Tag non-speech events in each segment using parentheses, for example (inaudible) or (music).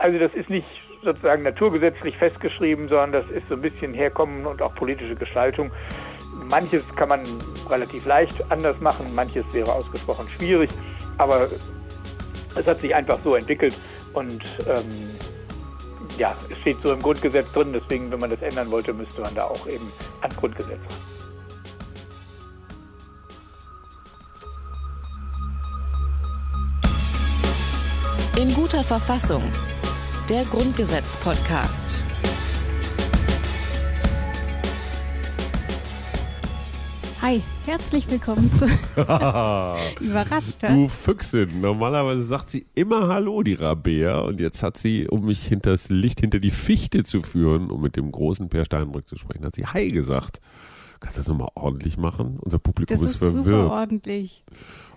Also das ist nicht sozusagen naturgesetzlich festgeschrieben, sondern das ist so ein bisschen Herkommen und auch politische Gestaltung. Manches kann man relativ leicht anders machen, manches wäre ausgesprochen schwierig, aber es hat sich einfach so entwickelt und ähm, ja, es steht so im Grundgesetz drin, deswegen, wenn man das ändern wollte, müsste man da auch eben ans Grundgesetz. In guter Verfassung. Der Grundgesetz-Podcast. Hi, herzlich willkommen zu (laughs) Überrascht. Du Füchsin. Normalerweise sagt sie immer Hallo, die Rabea. Und jetzt hat sie, um mich hinters Licht hinter die Fichte zu führen, um mit dem großen Per Steinbrück zu sprechen, hat sie Hi gesagt. Kannst du das nochmal ordentlich machen? Unser Publikum das ist, ist verwirrt. super ordentlich.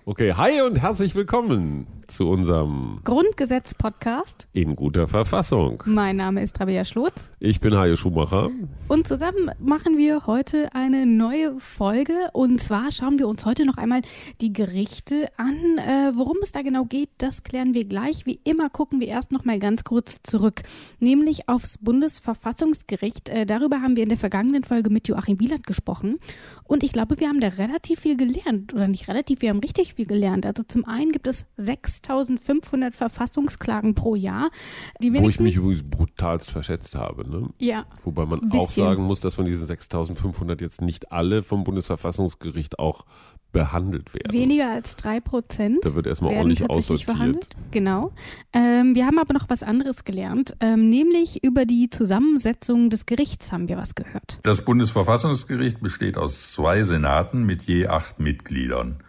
Okay, hi und herzlich willkommen zu unserem Grundgesetz-Podcast. In guter Verfassung. Mein Name ist Rabea Schlotz Ich bin Hajo Schumacher. und zusammen machen wir heute eine neue Folge. Und zwar schauen wir uns heute noch einmal die Gerichte an. Äh, worum es da genau geht, das klären wir gleich. Wie immer gucken wir erst noch mal ganz kurz zurück, nämlich aufs Bundesverfassungsgericht. Äh, darüber haben wir in der vergangenen Folge mit Joachim Wieland gesprochen. Und ich glaube, wir haben da relativ viel gelernt. Oder nicht relativ, wir haben richtig viel gelernt. Also zum einen gibt es 6500 Verfassungsklagen pro Jahr. Die Wo ich mich übrigens brutalst verschätzt habe. Ne? ja, Wobei man auch sagen muss, dass von diesen 6500 jetzt nicht alle vom Bundesverfassungsgericht auch behandelt werden. weniger als drei Prozent. Da wird erstmal werden ordentlich tatsächlich aussortiert. verhandelt. Genau. Ähm, wir haben aber noch was anderes gelernt, ähm, nämlich über die Zusammensetzung des Gerichts haben wir was gehört. Das Bundesverfassungsgericht besteht aus zwei Senaten mit je acht Mitgliedern.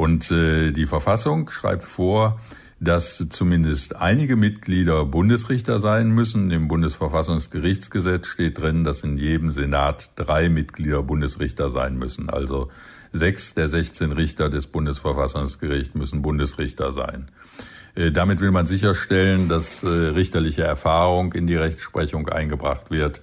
Und äh, die Verfassung schreibt vor, dass zumindest einige Mitglieder Bundesrichter sein müssen. Im Bundesverfassungsgerichtsgesetz steht drin, dass in jedem Senat drei Mitglieder Bundesrichter sein müssen. Also sechs der 16 Richter des Bundesverfassungsgerichts müssen Bundesrichter sein. Äh, Damit will man sicherstellen, dass äh, richterliche Erfahrung in die Rechtsprechung eingebracht wird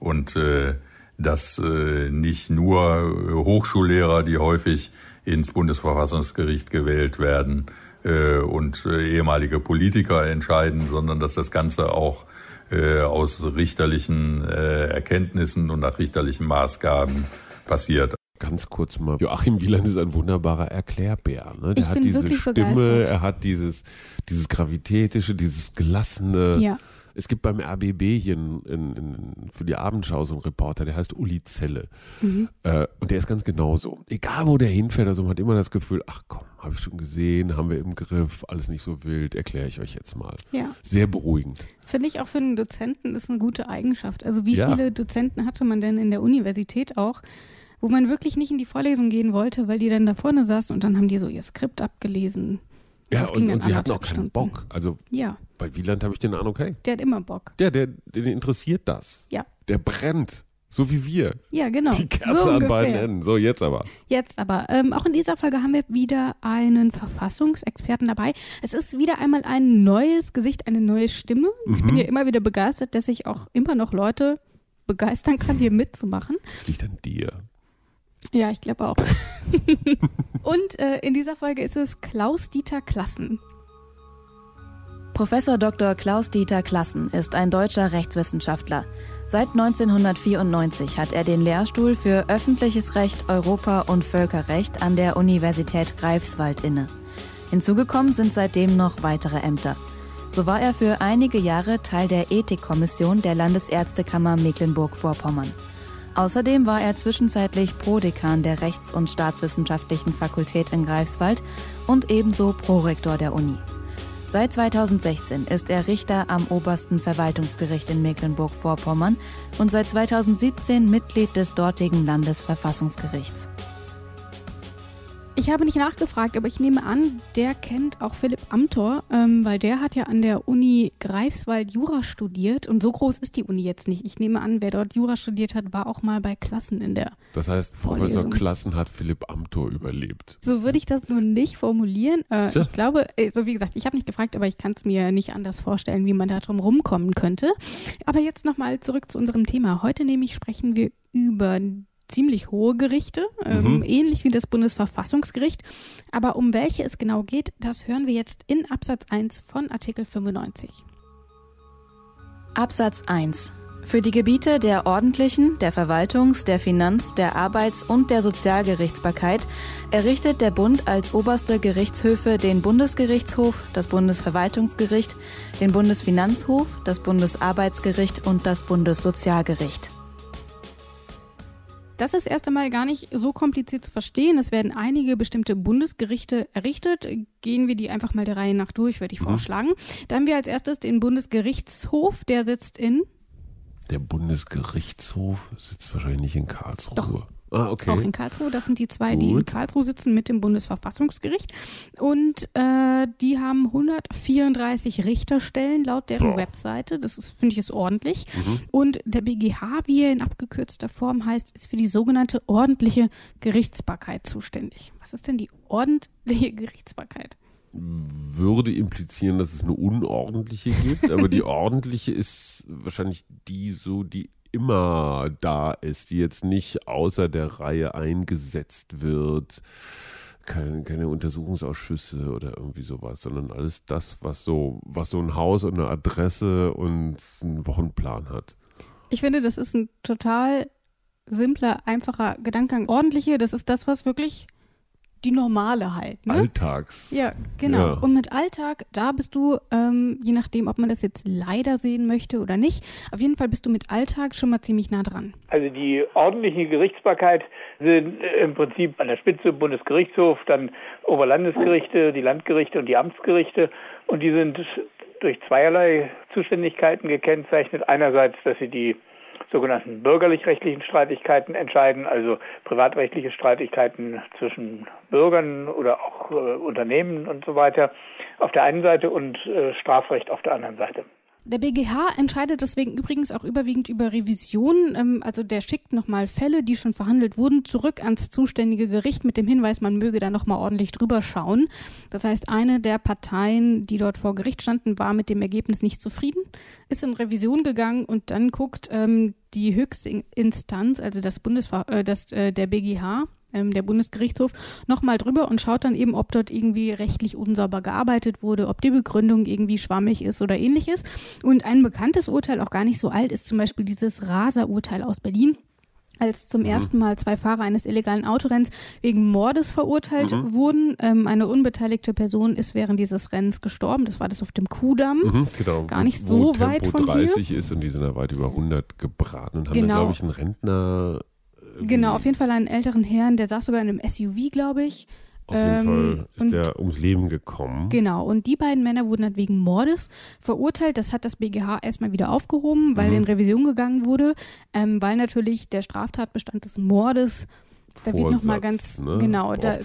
und äh, dass äh, nicht nur äh, Hochschullehrer, die häufig ins Bundesverfassungsgericht gewählt werden, äh, und äh, ehemalige Politiker entscheiden, sondern dass das Ganze auch äh, aus richterlichen äh, Erkenntnissen und nach richterlichen Maßgaben passiert. Ganz kurz mal. Joachim Wieland ist ein wunderbarer Erklärbär. Ne? Der Ich hat bin diese wirklich Stimme, begeistert. er hat dieses, dieses Gravitätische, dieses Gelassene. Ja. Es gibt beim RBB hier in, in, in, für die Abendschau so einen Reporter, der heißt Uli Zelle. Mhm. Äh, und der ist ganz genauso. Egal wo der hinfährt, also man hat immer das Gefühl, ach komm, habe ich schon gesehen, haben wir im Griff, alles nicht so wild, erkläre ich euch jetzt mal. Ja. Sehr beruhigend. Finde ich auch für einen Dozenten ist eine gute Eigenschaft. Also wie Ja. viele Dozenten hatte man denn in der Universität auch, wo man wirklich nicht in die Vorlesung gehen wollte, weil die dann da vorne saßen und dann haben die so ihr Skript abgelesen. Ja, Das und, und sie hatten auch keinen Stunden. Bock. Also Ja, bei Wieland habe ich den Eindruck, hey, der hat immer Bock. der, der, den interessiert das. Ja. Der brennt. So wie wir. Ja, genau. Die Kerze so an beiden. Enden. So, jetzt aber. Jetzt aber, ähm, auch in dieser Folge haben wir wieder einen Verfassungsexperten dabei. Es ist wieder einmal ein neues Gesicht, eine neue Stimme. Ich Mhm. bin ja immer wieder begeistert, dass ich auch immer noch Leute begeistern kann, hier mitzumachen. Das liegt an dir. Ja, ich glaube auch. (laughs) Und äh, in dieser Folge ist es Klaus-Dieter Klassen. Professor Dr. Klaus-Dieter Klassen ist ein deutscher Rechtswissenschaftler. Seit 1994 hat er den Lehrstuhl für öffentliches Recht, Europa- und Völkerrecht an der Universität Greifswald inne. Hinzugekommen sind seitdem noch weitere Ämter. So war er für einige Jahre Teil der Ethikkommission der Landesärztekammer Mecklenburg-Vorpommern. Außerdem war er zwischenzeitlich Prodekan der Rechts- und Staatswissenschaftlichen Fakultät in Greifswald und ebenso Prorektor der Uni. Seit 2016 ist er Richter am obersten Verwaltungsgericht in Mecklenburg-Vorpommern und seit 2017 Mitglied des dortigen Landesverfassungsgerichts. Ich habe nicht nachgefragt, aber ich nehme an, der kennt auch Philipp Amthor, ähm, weil der hat ja an der Uni Greifswald Jura studiert und so groß ist die Uni jetzt nicht. Ich nehme an, wer dort Jura studiert hat, war auch mal bei Klassen in der. Das heißt, Professor Vorlesung. Klassen hat Philipp Amthor überlebt. So würde ich das nun nicht formulieren. Äh, Tja. ich glaube, äh, so wie gesagt, ich habe nicht gefragt, aber ich kann es mir nicht anders vorstellen, wie man da drum rumkommen könnte. Aber jetzt nochmal zurück zu unserem Thema. Heute nämlich sprechen wir über ziemlich hohe Gerichte, ähm, Mhm. ähnlich wie das Bundesverfassungsgericht. Aber um welche es genau geht, das hören wir jetzt in Absatz 1 von Artikel 95. Absatz 1. Für die Gebiete der ordentlichen, der Verwaltungs-, der Finanz-, der Arbeits- und der Sozialgerichtsbarkeit errichtet der Bund als oberste Gerichtshöfe den Bundesgerichtshof, das Bundesverwaltungsgericht, den Bundesfinanzhof, das Bundesarbeitsgericht und das Bundessozialgericht. Das ist erst einmal gar nicht so kompliziert zu verstehen. Es werden einige bestimmte Bundesgerichte errichtet. Gehen wir die einfach mal der Reihe nach durch, würde ich mhm. vorschlagen. Da haben wir als erstes den Bundesgerichtshof, der sitzt in. Der Bundesgerichtshof sitzt wahrscheinlich in Karlsruhe. Doch. Ah, okay. Auch in Karlsruhe. Das sind die zwei, Gut. die in Karlsruhe sitzen mit dem Bundesverfassungsgericht. Und äh, die haben 134 Richterstellen laut deren Boah. Webseite. Das finde ich, ist ordentlich. Mhm. Und der BGH, wie er in abgekürzter Form heißt, ist für die sogenannte ordentliche Gerichtsbarkeit zuständig. Was ist denn die ordentliche Gerichtsbarkeit? würde implizieren, dass es eine unordentliche gibt, aber die (laughs) ordentliche ist wahrscheinlich die so, die immer da ist, die jetzt nicht außer der Reihe eingesetzt wird. Keine, keine Untersuchungsausschüsse oder irgendwie sowas, sondern alles das, was so, was so ein Haus und eine Adresse und einen Wochenplan hat. Ich finde, das ist ein total simpler, einfacher Gedankengang. Ordentliche, das ist das, was wirklich die normale halt. Ne? Alltags. Ja, genau. Ja. Und mit Alltag, da bist du, ähm, je nachdem, ob man das jetzt leider sehen möchte oder nicht, auf jeden Fall bist du mit Alltag schon mal ziemlich nah dran. Also die ordentliche Gerichtsbarkeit sind im Prinzip an der Spitze Bundesgerichtshof, dann Oberlandesgerichte, die Landgerichte und die Amtsgerichte. Und die sind durch zweierlei Zuständigkeiten gekennzeichnet. Einerseits, dass sie die sogenannten bürgerlich-rechtlichen Streitigkeiten entscheiden, also privatrechtliche Streitigkeiten zwischen Bürgern oder auch äh, Unternehmen und so weiter auf der einen Seite und äh, Strafrecht auf der anderen Seite. Der BGH entscheidet deswegen übrigens auch überwiegend über Revisionen. Ähm, also der schickt nochmal Fälle, die schon verhandelt wurden, zurück ans zuständige Gericht mit dem Hinweis, man möge da nochmal ordentlich drüber schauen. Das heißt, eine der Parteien, die dort vor Gericht standen, war mit dem Ergebnis nicht zufrieden, ist in Revision gegangen und dann guckt ähm, die höchste Instanz, also das Bundesver äh, das, äh, der BGH, ähm, der Bundesgerichtshof, nochmal drüber und schaut dann eben, ob dort irgendwie rechtlich unsauber gearbeitet wurde, ob die Begründung irgendwie schwammig ist oder ähnliches. Und ein bekanntes Urteil, auch gar nicht so alt, ist zum Beispiel dieses Raser-Urteil aus Berlin als zum mhm. ersten Mal zwei Fahrer eines illegalen Autorenns wegen Mordes verurteilt mhm. wurden. Ähm, eine unbeteiligte Person ist während dieses Rennens gestorben. Das war das auf dem Kudamm. Mhm, genau. Gar nicht so Tempo weit von 30 hier. ist und die sind da weit über 100 gebraten und haben genau. dann, glaube ich, einen Rentner Genau, auf jeden Fall einen älteren Herrn, der saß sogar in einem SUV, glaube ich. Auf jeden ähm, Fall ist er ums Leben gekommen. Genau, und die beiden Männer wurden dann wegen Mordes verurteilt. Das hat das BGH erstmal wieder aufgehoben, weil mhm. in Revision gegangen wurde, ähm, weil natürlich der Straftatbestand des Mordes da wird nochmal ganz, ne? genau, da,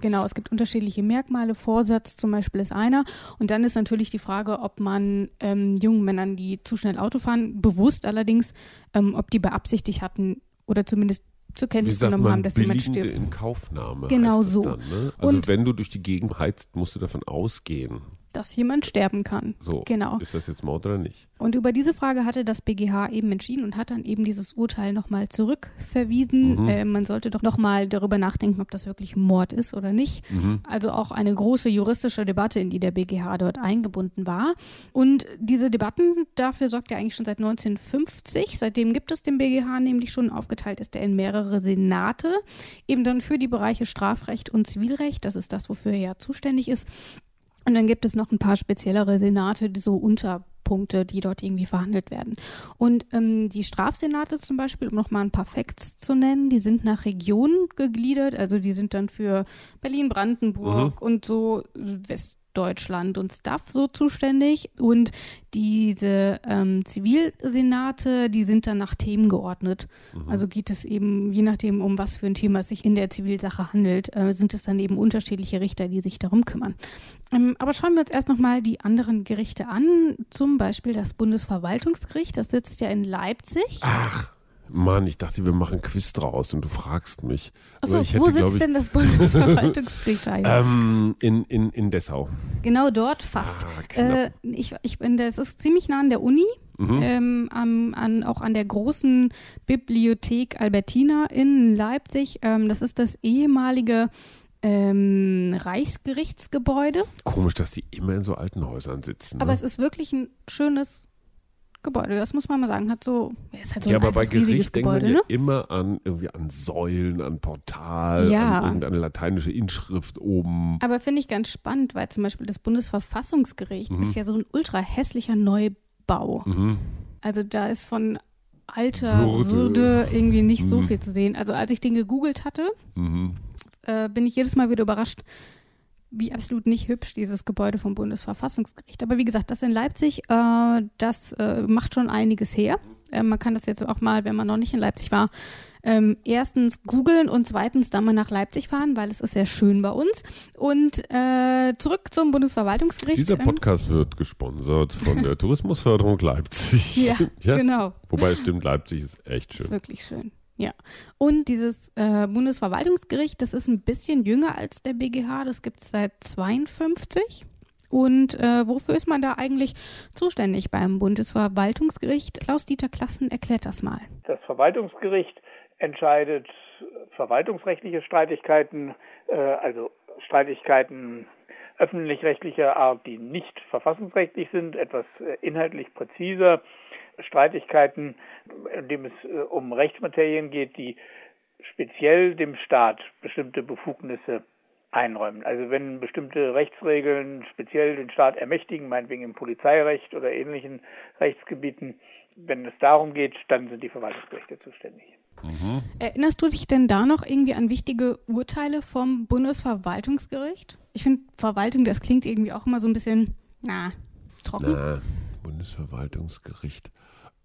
genau, es gibt unterschiedliche Merkmale. Vorsatz zum Beispiel ist einer. Und dann ist natürlich die Frage, ob man ähm, jungen Männern, die zu schnell Auto fahren, bewusst allerdings, ähm, ob die beabsichtigt hatten oder zumindest zur Kenntnis genommen haben, dass jemand stirbt. in Kaufnahme. Genau so. Dann, ne? Also Und wenn du durch die Gegend heizt, musst du davon ausgehen, dass jemand sterben kann. So, genau. ist das jetzt Mord oder nicht? Und über diese Frage hatte das BGH eben entschieden und hat dann eben dieses Urteil nochmal zurückverwiesen. Mhm. Äh, man sollte doch nochmal darüber nachdenken, ob das wirklich Mord ist oder nicht. Mhm. Also auch eine große juristische Debatte, in die der BGH dort eingebunden war. Und diese Debatten, dafür sorgt er eigentlich schon seit 1950. Seitdem gibt es den BGH nämlich schon. Aufgeteilt ist er in mehrere Senate, eben dann für die Bereiche Strafrecht und Zivilrecht. Das ist das, wofür er ja zuständig ist. Und dann gibt es noch ein paar speziellere Senate, so Unterpunkte, die dort irgendwie verhandelt werden. Und ähm, die Strafsenate zum Beispiel, um nochmal ein paar Facts zu nennen, die sind nach Regionen gegliedert. Also die sind dann für Berlin, Brandenburg mhm. und so West Deutschland und Staff so zuständig und diese ähm, Zivilsenate, die sind dann nach Themen geordnet. Mhm. Also geht es eben, je nachdem, um was für ein Thema es sich in der Zivilsache handelt, äh, sind es dann eben unterschiedliche Richter, die sich darum kümmern. Ähm, aber schauen wir uns erst nochmal die anderen Gerichte an, zum Beispiel das Bundesverwaltungsgericht, das sitzt ja in Leipzig. Ach. Mann, ich dachte, wir machen Quiz draus und du fragst mich. Achso, wo hätte, sitzt ich, denn das (laughs) Bundesverwaltungsgericht ähm, in, in, in Dessau. Genau dort fast. Ah, äh, ich, ich bin, das ist ziemlich nah an der Uni. Mhm. Ähm, an, an, auch an der großen Bibliothek Albertina in Leipzig. Ähm, das ist das ehemalige ähm, Reichsgerichtsgebäude. Komisch, dass die immer in so alten Häusern sitzen. Ne? Aber es ist wirklich ein schönes Gebäude, das muss man mal sagen. Hat so, ist halt so ja, ein aber bei altes, riesiges Gericht denkt Gebäude, man ja ne? immer an irgendwie an Säulen, an Portal, Ja. an irgendeine lateinische Inschrift oben. Aber finde ich ganz spannend, weil zum Beispiel das Bundesverfassungsgericht Mhm. ist ja so ein ultra hässlicher Neubau. Mhm. Also da ist von alter Würde. Würde, irgendwie nicht so Mhm. viel zu sehen. Also als ich den gegoogelt hatte, Mhm. äh, bin ich jedes Mal wieder überrascht, wie absolut nicht hübsch dieses Gebäude vom Bundesverfassungsgericht. Aber wie gesagt, das in Leipzig, äh, das äh, macht schon einiges her. Äh, man kann das jetzt auch mal, wenn man noch nicht in Leipzig war, ähm, erstens googeln und zweitens dann mal nach Leipzig fahren, weil es ist sehr schön bei uns. Und äh, zurück zum Bundesverwaltungsgericht. Dieser Ähm, Podcast wird gesponsert von der (laughs) Tourismusförderung Leipzig. Ja, genau. Wobei es stimmt, Leipzig ist echt Das ist schön. wirklich schön. Ja. Und dieses äh, Bundesverwaltungsgericht, das ist ein bisschen jünger als der BGH. Das gibt es seit 52. Und äh, wofür ist man da eigentlich zuständig beim Bundesverwaltungsgericht? Klaus-Dieter Klassen erklärt das mal. Das Verwaltungsgericht entscheidet verwaltungsrechtliche Streitigkeiten, äh, also Streitigkeiten öffentlich-rechtlicher Art, die nicht verfassungsrechtlich sind, etwas äh, inhaltlich präziser. Streitigkeiten, in dem es äh, um Rechtsmaterien geht, die speziell dem Staat bestimmte Befugnisse einräumen. Also wenn bestimmte Rechtsregeln speziell den Staat ermächtigen, meinetwegen im Polizeirecht oder ähnlichen Rechtsgebieten, wenn es darum geht, dann sind die Verwaltungsgerichte zuständig. Erinnerst du dich denn da noch irgendwie an wichtige Urteile vom Bundesverwaltungsgericht? Ich finde Verwaltung, das klingt irgendwie auch immer so ein bisschen, na, trocken. Na, Bundesverwaltungsgericht.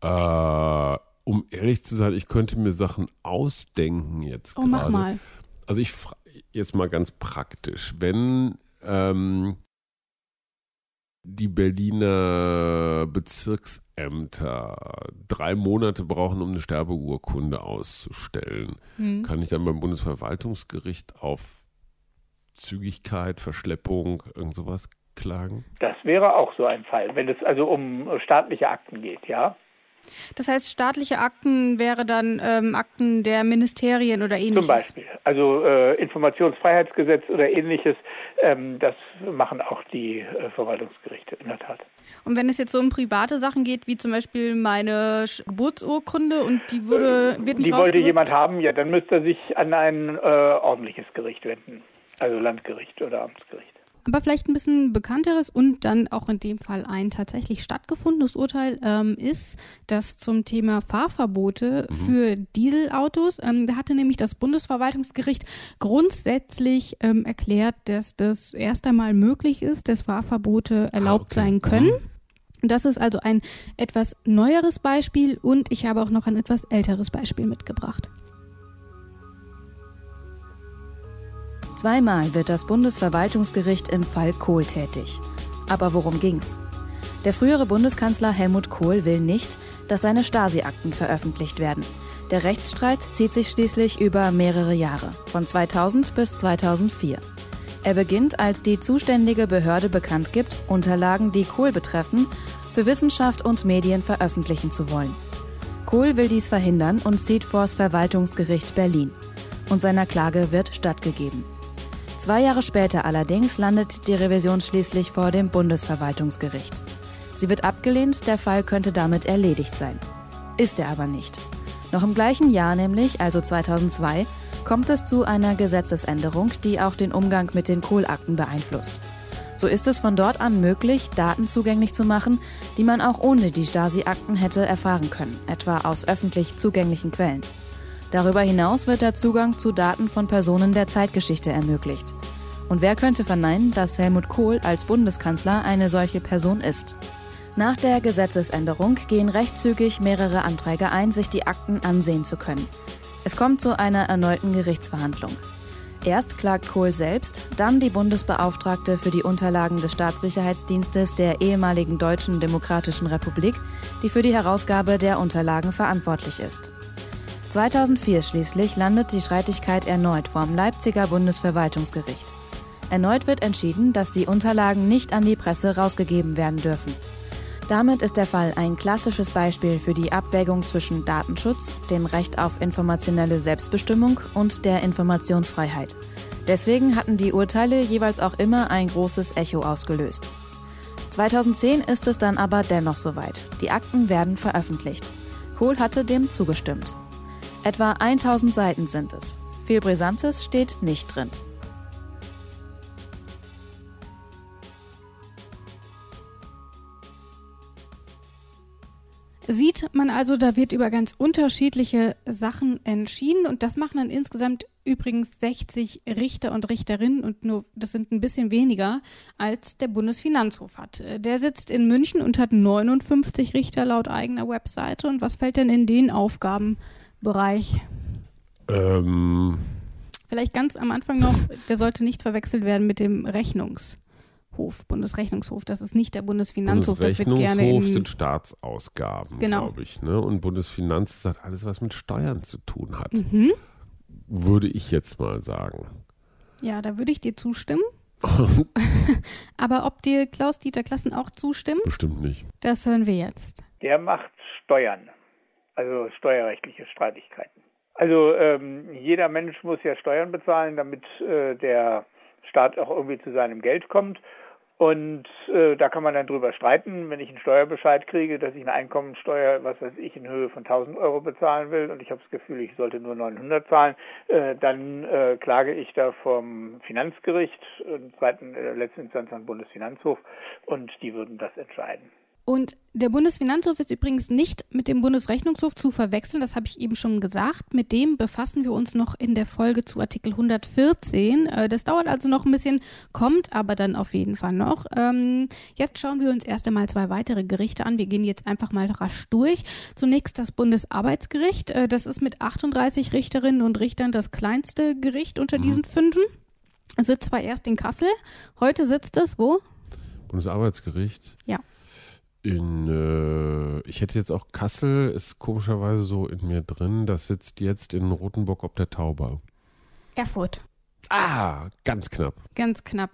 Äh, um ehrlich zu sein, ich könnte mir Sachen ausdenken jetzt oh, gerade. mach mal. Also ich fra- jetzt mal ganz praktisch, wenn ähm, die Berliner Bezirksämter drei Monate brauchen, um eine Sterbeurkunde auszustellen, Hm. kann ich dann beim Bundesverwaltungsgericht auf Zügigkeit, Verschleppung, irgend sowas klagen? Das wäre auch so ein Fall, wenn es also um staatliche Akten geht, ja. Das heißt, staatliche Akten wäre dann ähm, Akten der Ministerien oder ähnliches. Zum Beispiel. Also äh, Informationsfreiheitsgesetz oder ähnliches, ähm, das machen auch die äh, Verwaltungsgerichte in der Tat. Und wenn es jetzt so um private Sachen geht, wie zum Beispiel meine Geburtsurkunde und die würde, wird nicht Die wollte jemand haben, ja, dann müsste er sich an ein äh, ordentliches Gericht wenden. Also Landgericht oder Amtsgericht. Aber vielleicht ein bisschen bekannteres und dann auch in dem Fall ein tatsächlich stattgefundenes Urteil ähm, ist, das zum Thema Fahrverbote für Dieselautos. Ähm, da hatte nämlich das Bundesverwaltungsgericht grundsätzlich ähm, erklärt, dass das erst einmal möglich ist, dass Fahrverbote erlaubt okay. sein können. Das ist also ein etwas neueres Beispiel und ich habe auch noch ein etwas älteres Beispiel mitgebracht. Zweimal wird das Bundesverwaltungsgericht im Fall Kohl tätig. Aber worum ging's? Der frühere Bundeskanzler Helmut Kohl will nicht, dass seine Stasi-Akten veröffentlicht werden. Der Rechtsstreit zieht sich schließlich über mehrere Jahre, von 2000 bis 2004. Er beginnt, als die zuständige Behörde bekannt gibt, Unterlagen, die Kohl betreffen, für Wissenschaft und Medien veröffentlichen zu wollen. Kohl will dies verhindern und zieht vors Verwaltungsgericht Berlin. Und seiner Klage wird stattgegeben. Zwei Jahre später allerdings landet die Revision schließlich vor dem Bundesverwaltungsgericht. Sie wird abgelehnt, der Fall könnte damit erledigt sein. Ist er aber nicht. Noch im gleichen Jahr nämlich, also 2002, kommt es zu einer Gesetzesänderung, die auch den Umgang mit den Kohlakten beeinflusst. So ist es von dort an möglich, Daten zugänglich zu machen, die man auch ohne die Stasi-Akten hätte erfahren können, etwa aus öffentlich zugänglichen Quellen. Darüber hinaus wird der Zugang zu Daten von Personen der Zeitgeschichte ermöglicht. Und wer könnte verneinen, dass Helmut Kohl als Bundeskanzler eine solche Person ist? Nach der Gesetzesänderung gehen recht zügig mehrere Anträge ein, sich die Akten ansehen zu können. Es kommt zu einer erneuten Gerichtsverhandlung. Erst klagt Kohl selbst, dann die Bundesbeauftragte für die Unterlagen des Staatssicherheitsdienstes der ehemaligen Deutschen Demokratischen Republik, die für die Herausgabe der Unterlagen verantwortlich ist. 2004 schließlich landet die Streitigkeit erneut vorm Leipziger Bundesverwaltungsgericht. Erneut wird entschieden, dass die Unterlagen nicht an die Presse rausgegeben werden dürfen. Damit ist der Fall ein klassisches Beispiel für die Abwägung zwischen Datenschutz, dem Recht auf informationelle Selbstbestimmung und der Informationsfreiheit. Deswegen hatten die Urteile jeweils auch immer ein großes Echo ausgelöst. 2010 ist es dann aber dennoch soweit. Die Akten werden veröffentlicht. Kohl hatte dem zugestimmt. Etwa 1000 Seiten sind es. Viel Brisantes steht nicht drin. Sieht man also, da wird über ganz unterschiedliche Sachen entschieden und das machen dann insgesamt übrigens 60 Richter und Richterinnen und nur das sind ein bisschen weniger als der Bundesfinanzhof hat. Der sitzt in München und hat 59 Richter laut eigener Webseite und was fällt denn in den Aufgabenbereich? Ähm, Vielleicht ganz am Anfang noch, der sollte nicht verwechselt werden mit dem Rechnungs. Hof, Bundesrechnungshof. Das ist nicht der Bundesfinanzhof. Das wird gerne Bundesrechnungshof in, sind Staatsausgaben, Genau. glaube ich. Ne? Und Bundesfinanz hat alles, was mit Steuern zu tun hat, mhm. würde ich jetzt mal sagen. Ja, da würde ich dir zustimmen. (laughs) Aber ob dir Klaus-Dieter Klassen auch zustimmt, Bestimmt nicht. das hören wir jetzt. Der macht Steuern, also steuerrechtliche Streitigkeiten. Also ähm, jeder Mensch muss ja Steuern bezahlen, damit äh, der Staat auch irgendwie zu seinem Geld kommt. Und äh, da kann man dann drüber streiten, wenn ich einen Steuerbescheid kriege, dass ich eine Einkommensteuer, was weiß ich, in Höhe von 1000 Euro bezahlen will und ich habe das Gefühl, ich sollte nur 900 zahlen, äh, dann äh, klage ich da vom Finanzgericht, in zweiten, äh, letzten Instanz am Bundesfinanzhof und die würden das entscheiden. Und der Bundesfinanzhof ist übrigens nicht mit dem Bundesrechnungshof zu verwechseln, das habe ich eben schon gesagt. Mit dem befassen wir uns noch in der Folge zu Artikel 114. Äh, Das dauert also noch ein bisschen, kommt aber dann auf jeden Fall noch. Ähm, Jetzt schauen wir uns erst einmal zwei weitere Gerichte an. Wir gehen jetzt einfach mal rasch durch. Zunächst das Bundesarbeitsgericht. Äh, Das ist mit 38 Richterinnen und Richtern das kleinste Gericht unter diesen fünfen. Sitzt zwar erst in Kassel, heute sitzt es wo? Bundesarbeitsgericht. Ja. In, äh, ich hätte jetzt auch Kassel, ist komischerweise so in mir drin. Das sitzt jetzt in Rotenburg ob der Tauber. Erfurt. Ah, ganz knapp. Ganz knapp.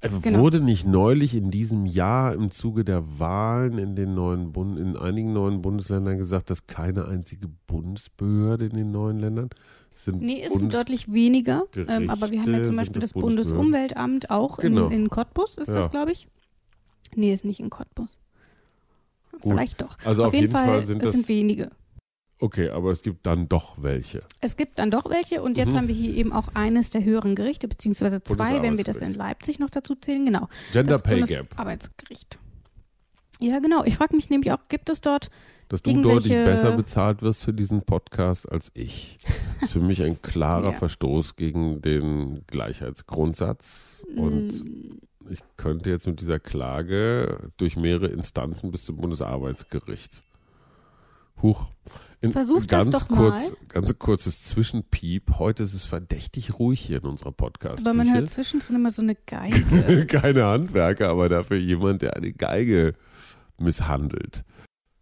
Äh, Genau. Wurde nicht neulich in diesem Jahr im Zuge der Wahlen in den neuen Bund, in einigen neuen Bundesländern gesagt, dass keine einzige Bundesbehörde in den neuen Ländern sind Nee, ist Bundes deutlich weniger. Ähm, aber wir haben ja zum sind Beispiel das das Bundesumweltamt auch Genau. in, in Cottbus, ist das, Ja. glaube ich? Nee, ist nicht in Cottbus. Gut. Vielleicht doch. Also auf, jeden Fall, sind es das sind wenige. okay, aber es gibt dann doch welche. Es gibt dann doch welche und jetzt Mhm. haben wir hier eben auch eines der höheren Gerichte, beziehungsweise zwei, wenn wir das in. Leipzig noch dazu zählen. Genau. Gender das Pay Gap. Bundesarbeitsgericht. Ja, genau. Ich frage mich nämlich auch, gibt es dort Dass du deutlich besser bezahlt wirst für diesen Podcast als ich. (laughs) ist für mich ein klarer Ja. Verstoß gegen den Gleichheitsgrundsatz. Und Mm. Ich könnte jetzt mit dieser Klage durch mehrere Instanzen bis zum Bundesarbeitsgericht. Huch. In, Versuch das ganz doch kurz, mal. Ganz kurzes Zwischenpiep. Heute ist es verdächtig ruhig hier in unserer podcast aber man hört zwischendrin immer so eine Geige. (laughs) Keine Handwerker, aber dafür jemand, der eine Geige misshandelt.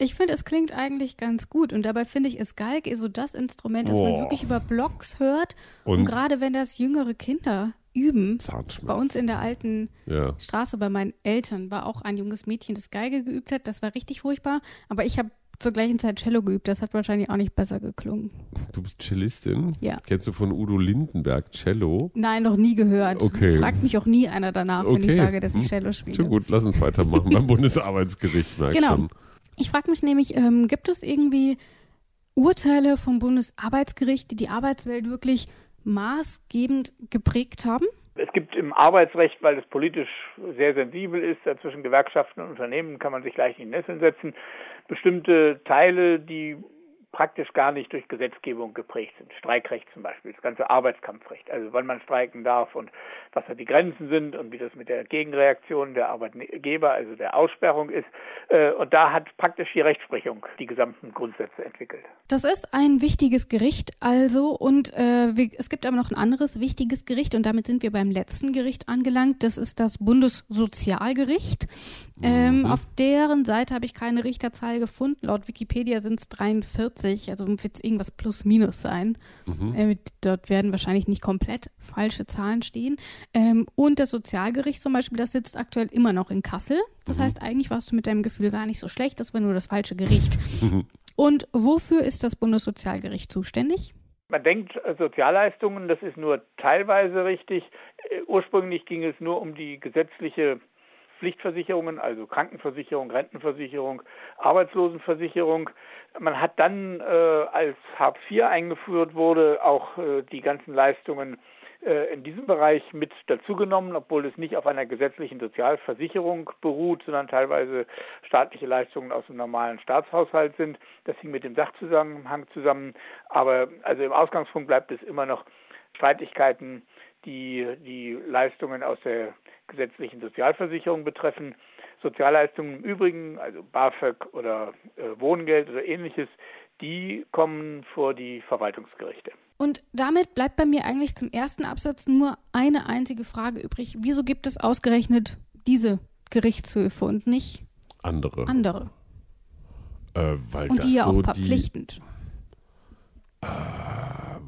Ich finde, es klingt eigentlich ganz gut und dabei finde ich, ist Geige so das Instrument, das man wirklich über Blogs hört und, Und gerade wenn das jüngere Kinder üben. Bei uns in der alten Ja. Straße bei meinen Eltern war auch ein junges Mädchen, das Geige geübt hat. Das war richtig furchtbar, aber ich habe zur gleichen Zeit Cello geübt. Das hat wahrscheinlich auch nicht besser geklungen. Du bist Cellistin? Ja. Kennst du von Udo Lindenberg Cello? Nein, noch nie gehört. Okay. Fragt mich auch nie einer danach, wenn ich Okay. sage, dass ich Hm. Cello spiele. Schon gut, lass uns weitermachen beim (laughs) Bundesarbeitsgericht. Genau. Schon. Ich frage mich nämlich, ähm, gibt es irgendwie Urteile vom Bundesarbeitsgericht, die die Arbeitswelt wirklich maßgebend geprägt haben? Es gibt im Arbeitsrecht, weil es politisch sehr sensibel ist, da zwischen Gewerkschaften und Unternehmen kann man sich leicht in Nesseln setzen, bestimmte Teile, die praktisch gar nicht durch Gesetzgebung geprägt sind. Streikrecht zum Beispiel, das ganze Arbeitskampfrecht, also wann man streiken darf und was da die Grenzen sind und wie das mit der Gegenreaktion der Arbeitgeber, also der Aussperrung ist. Äh, Und da hat praktisch die Rechtsprechung die gesamten Grundsätze entwickelt. Das ist ein wichtiges Gericht also und äh, es gibt aber noch ein anderes wichtiges Gericht und damit sind wir beim letzten Gericht angelangt. Das ist das Bundessozialgericht. Ähm, auf deren Seite habe ich keine Richterzahl gefunden. Laut Wikipedia sind es 43, also wird es irgendwas plus minus sein. Äh, dort werden wahrscheinlich nicht komplett falsche Zahlen stehen. Ähm, und das Sozialgericht zum Beispiel, das sitzt aktuell immer noch in Kassel. Das heißt, eigentlich warst du mit deinem Gefühl gar nicht so schlecht, das war nur das falsche Gericht. Und wofür ist das Bundessozialgericht zuständig? Man denkt, äh, Sozialleistungen, das ist nur teilweise richtig. Äh, Ursprünglich ging es nur um die gesetzliche Pflichtversicherungen, also Krankenversicherung, Rentenversicherung, Arbeitslosenversicherung. Man hat dann, äh, als Hartz IV eingeführt wurde, auch äh, die ganzen Leistungen äh, in diesem Bereich mit dazugenommen, obwohl es nicht auf einer gesetzlichen Sozialversicherung beruht, sondern teilweise staatliche Leistungen aus dem normalen Staatshaushalt sind. Das hing mit dem Sachzusammenhang zusammen. Aber also im Ausgangspunkt bleibt es immer noch Streitigkeiten, die die Leistungen aus der gesetzlichen Sozialversicherung betreffen. Sozialleistungen im Übrigen, also BAföG oder äh, Wohngeld oder ähnliches, die kommen vor die Verwaltungsgerichte. Und damit bleibt bei mir eigentlich zum ersten Absatz nur eine einzige Frage übrig. Wieso gibt es ausgerechnet diese Gerichtshöfe und nicht andere? Andere. Äh, weil und das die ja so auch verpflichtend. Die, äh,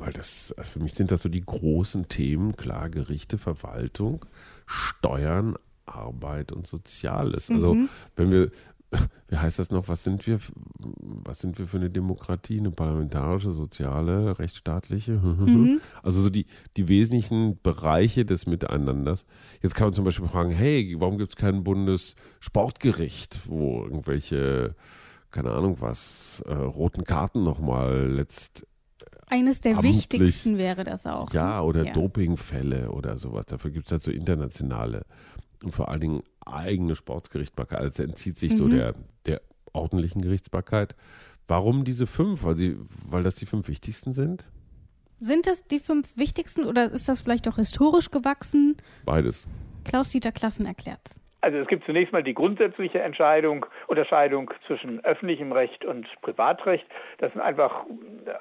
weil das, also für mich sind das so die großen Themen, klar, Gerichte, Verwaltung, Steuern, Arbeit und Soziales. Also Mhm. wenn wir, (laughs) wie heißt das noch, was sind wir, was sind wir für eine Demokratie, eine parlamentarische, soziale, rechtsstaatliche? Mhm. (laughs) Also so die, die wesentlichen Bereiche des Miteinanders. Jetzt kann man zum Beispiel fragen, hey, warum gibt es kein Bundessportgericht, wo irgendwelche, keine Ahnung was, äh, roten Karten nochmal letzt Eines der amtlich- wichtigsten wäre das auch. ja, ne? oder Ja. Dopingfälle oder sowas. Dafür gibt es halt so internationale und vor allen Dingen eigene Sportsgerichtsbarkeit. Also entzieht sich so Mhm. der, der ordentlichen Gerichtsbarkeit. Warum diese fünf? Weil, sie, weil das die fünf wichtigsten sind? Sind das die fünf wichtigsten oder ist das vielleicht auch historisch gewachsen? Beides. Klaus-Dieter Klassen erklärt's. Also es gibt zunächst mal die grundsätzliche Entscheidung, Unterscheidung zwischen öffentlichem Recht und Privatrecht. Das sind einfach,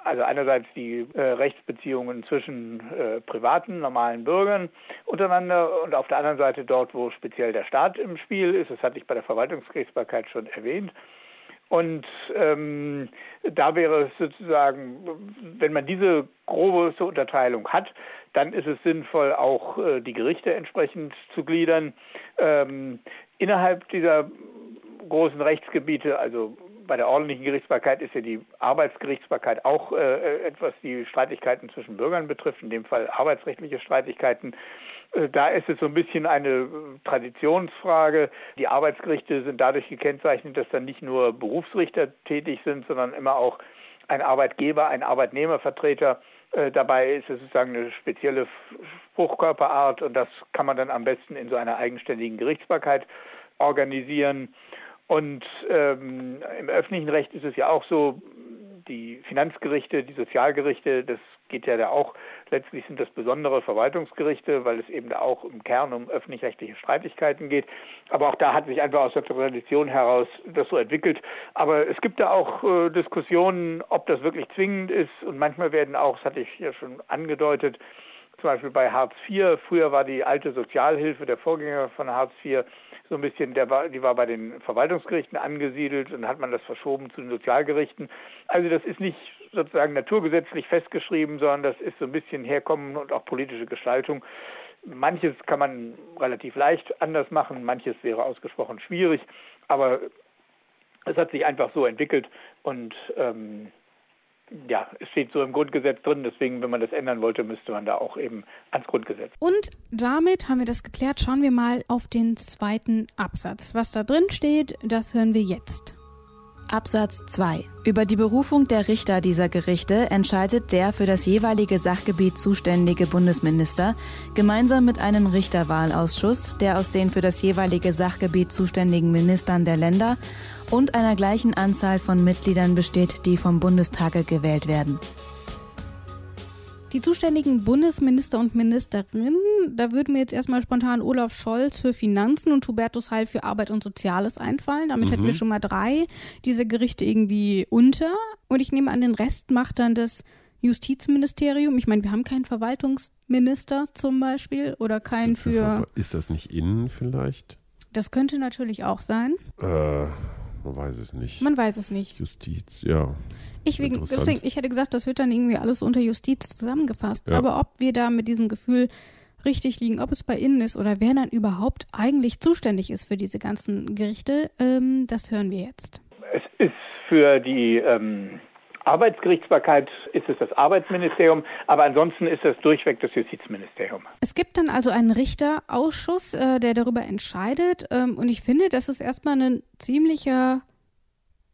also einerseits die äh, Rechtsbeziehungen zwischen äh, privaten, normalen Bürgern untereinander und auf der anderen Seite dort, wo speziell der Staat im Spiel ist. Das hatte ich bei der Verwaltungsgerichtsbarkeit schon erwähnt. Und ähm, da wäre es sozusagen, wenn man diese grobe Unterteilung hat, dann ist es sinnvoll, auch äh, die Gerichte entsprechend zu gliedern. Ähm, innerhalb dieser großen Rechtsgebiete, also bei der ordentlichen Gerichtsbarkeit ist ja die Arbeitsgerichtsbarkeit auch äh, etwas, die Streitigkeiten zwischen Bürgern betrifft, in dem Fall arbeitsrechtliche Streitigkeiten. Äh, Da ist es so ein bisschen eine äh, Traditionsfrage. Die Arbeitsgerichte sind dadurch gekennzeichnet, dass dann nicht nur Berufsrichter tätig sind, sondern immer auch ein Arbeitgeber, ein Arbeitnehmervertreter äh, dabei ist. Es ist sozusagen eine spezielle Spruchkörperart und das kann man dann am besten in so einer eigenständigen Gerichtsbarkeit organisieren. Und ähm, im öffentlichen Recht ist es ja auch so, die Finanzgerichte, die Sozialgerichte, das geht ja da auch, letztlich sind das besondere Verwaltungsgerichte, weil es eben da auch im Kern um öffentlich-rechtliche Streitigkeiten geht. Aber auch da hat sich einfach aus der Tradition heraus das so entwickelt. Aber es gibt da auch äh, Diskussionen, ob das wirklich zwingend ist. Und manchmal werden auch, das hatte ich ja schon angedeutet, zum Beispiel bei Hartz IV, früher war die alte Sozialhilfe, der Vorgänger von Hartz IV, so ein bisschen, war, die war bei den Verwaltungsgerichten angesiedelt und hat man das verschoben zu den Sozialgerichten. Also das ist nicht sozusagen naturgesetzlich festgeschrieben, sondern das ist so ein bisschen Herkommen und auch politische Gestaltung. Manches kann man relativ leicht anders machen, manches wäre ausgesprochen schwierig, aber es hat sich einfach so entwickelt und ähm, ja, es steht so im Grundgesetz drin, deswegen, wenn man das ändern wollte, müsste man da auch eben ans Grundgesetz. Und damit haben wir das geklärt. Schauen wir mal auf den zweiten Absatz. Was da drin steht, das hören wir jetzt. Absatz 2. Über die Berufung der Richter dieser Gerichte entscheidet der für das jeweilige Sachgebiet zuständige Bundesminister gemeinsam mit einem Richterwahlausschuss, der aus den für das jeweilige Sachgebiet zuständigen Ministern der Länder und einer gleichen Anzahl von Mitgliedern besteht, die vom Bundestage gewählt werden. Die zuständigen Bundesminister und Ministerinnen, da würden mir jetzt erstmal spontan Olaf Scholz für Finanzen und Hubertus Heil für Arbeit und Soziales einfallen. Damit hätten wir schon mal drei dieser Gerichte irgendwie unter. Und ich nehme an, den Rest macht dann das Justizministerium. Ich meine, wir haben keinen Verwaltungsminister zum Beispiel oder keinen für. Ist das nicht innen vielleicht? Das könnte natürlich auch sein. Äh, man weiß es nicht. Man weiß es nicht. Justiz, ja. Ich, wegen, deswegen, ich hätte gesagt, das wird dann irgendwie alles unter Justiz zusammengefasst. Ja. Aber ob wir da mit diesem Gefühl richtig liegen, ob es bei Ihnen ist oder wer dann überhaupt eigentlich zuständig ist für diese ganzen Gerichte, ähm, das hören wir jetzt. Es ist für die ähm, Arbeitsgerichtsbarkeit ist es das Arbeitsministerium, aber ansonsten ist es durchweg das Justizministerium. Es gibt dann also einen Richterausschuss, äh, der darüber entscheidet. Ähm, und ich finde, das ist erstmal ein ziemlicher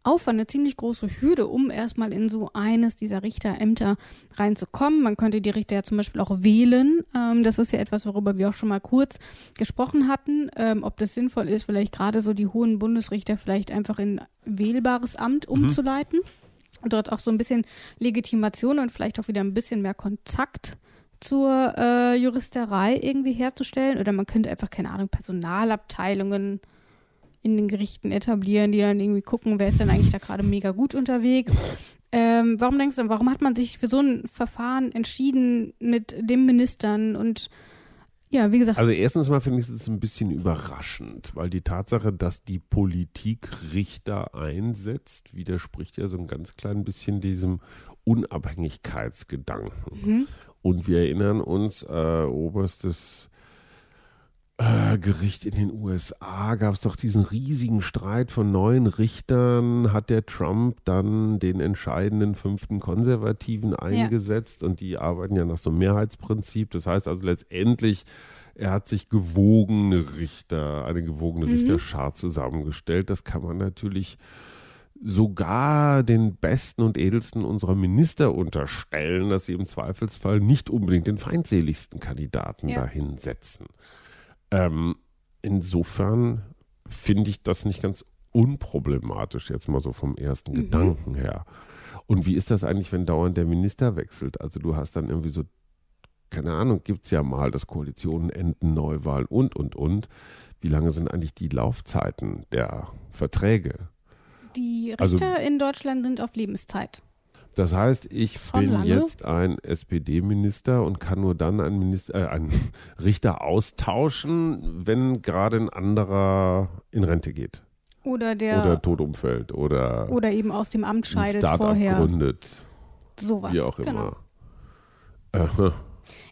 Aufwand, eine ziemlich große Hürde, um erstmal in so eines dieser Richterämter reinzukommen. Man könnte die Richter ja zum Beispiel auch wählen. Ähm, das ist ja etwas, worüber wir auch schon mal kurz gesprochen hatten, ähm, ob das sinnvoll ist, vielleicht gerade so die hohen Bundesrichter vielleicht einfach in wählbares Amt mhm. umzuleiten. Mhm dort auch so ein bisschen Legitimation und vielleicht auch wieder ein bisschen mehr Kontakt zur äh, Juristerei irgendwie herzustellen. Oder man könnte einfach, keine Ahnung, Personalabteilungen in den Gerichten etablieren, die dann irgendwie gucken, wer ist denn eigentlich da gerade mega gut unterwegs. Ähm, warum denkst du, warum hat man sich für so ein Verfahren entschieden mit den Ministern und ja, wie gesagt. Also erstens mal finde ich es ein bisschen überraschend, weil die Tatsache, dass die Politik Richter einsetzt, widerspricht ja so ein ganz klein bisschen diesem Unabhängigkeitsgedanken. Mhm. Und wir erinnern uns, äh, oberstes äh, Gericht in den USA gab es doch diesen riesigen Streit von neun Richtern. Hat der Trump dann den entscheidenden fünften Konservativen eingesetzt ja. und die arbeiten ja nach so einem Mehrheitsprinzip. Das heißt also letztendlich, er hat sich gewogene Richter, eine gewogene mhm. Richterschar zusammengestellt. Das kann man natürlich sogar den besten und edelsten unserer Minister unterstellen, dass sie im Zweifelsfall nicht unbedingt den feindseligsten Kandidaten ja. dahin setzen. Ähm, insofern finde ich das nicht ganz unproblematisch, jetzt mal so vom ersten mhm. Gedanken her. Und wie ist das eigentlich, wenn dauernd der Minister wechselt? Also du hast dann irgendwie so, keine Ahnung, gibt es ja mal, dass Koalitionen enden, Neuwahlen und, und, und. Wie lange sind eigentlich die Laufzeiten der Verträge? Die also Richter also, in Deutschland sind auf Lebenszeit. Das heißt, ich Schon bin lange? jetzt ein SPD-Minister und kann nur dann einen, Minister, äh, einen (laughs) Richter austauschen, wenn gerade ein anderer in Rente geht. Oder der. Oder tot umfällt. Oder, oder eben aus dem Amt scheidet ein vorher. gründet. Sowas. Wie auch immer. Genau. (laughs) Äh,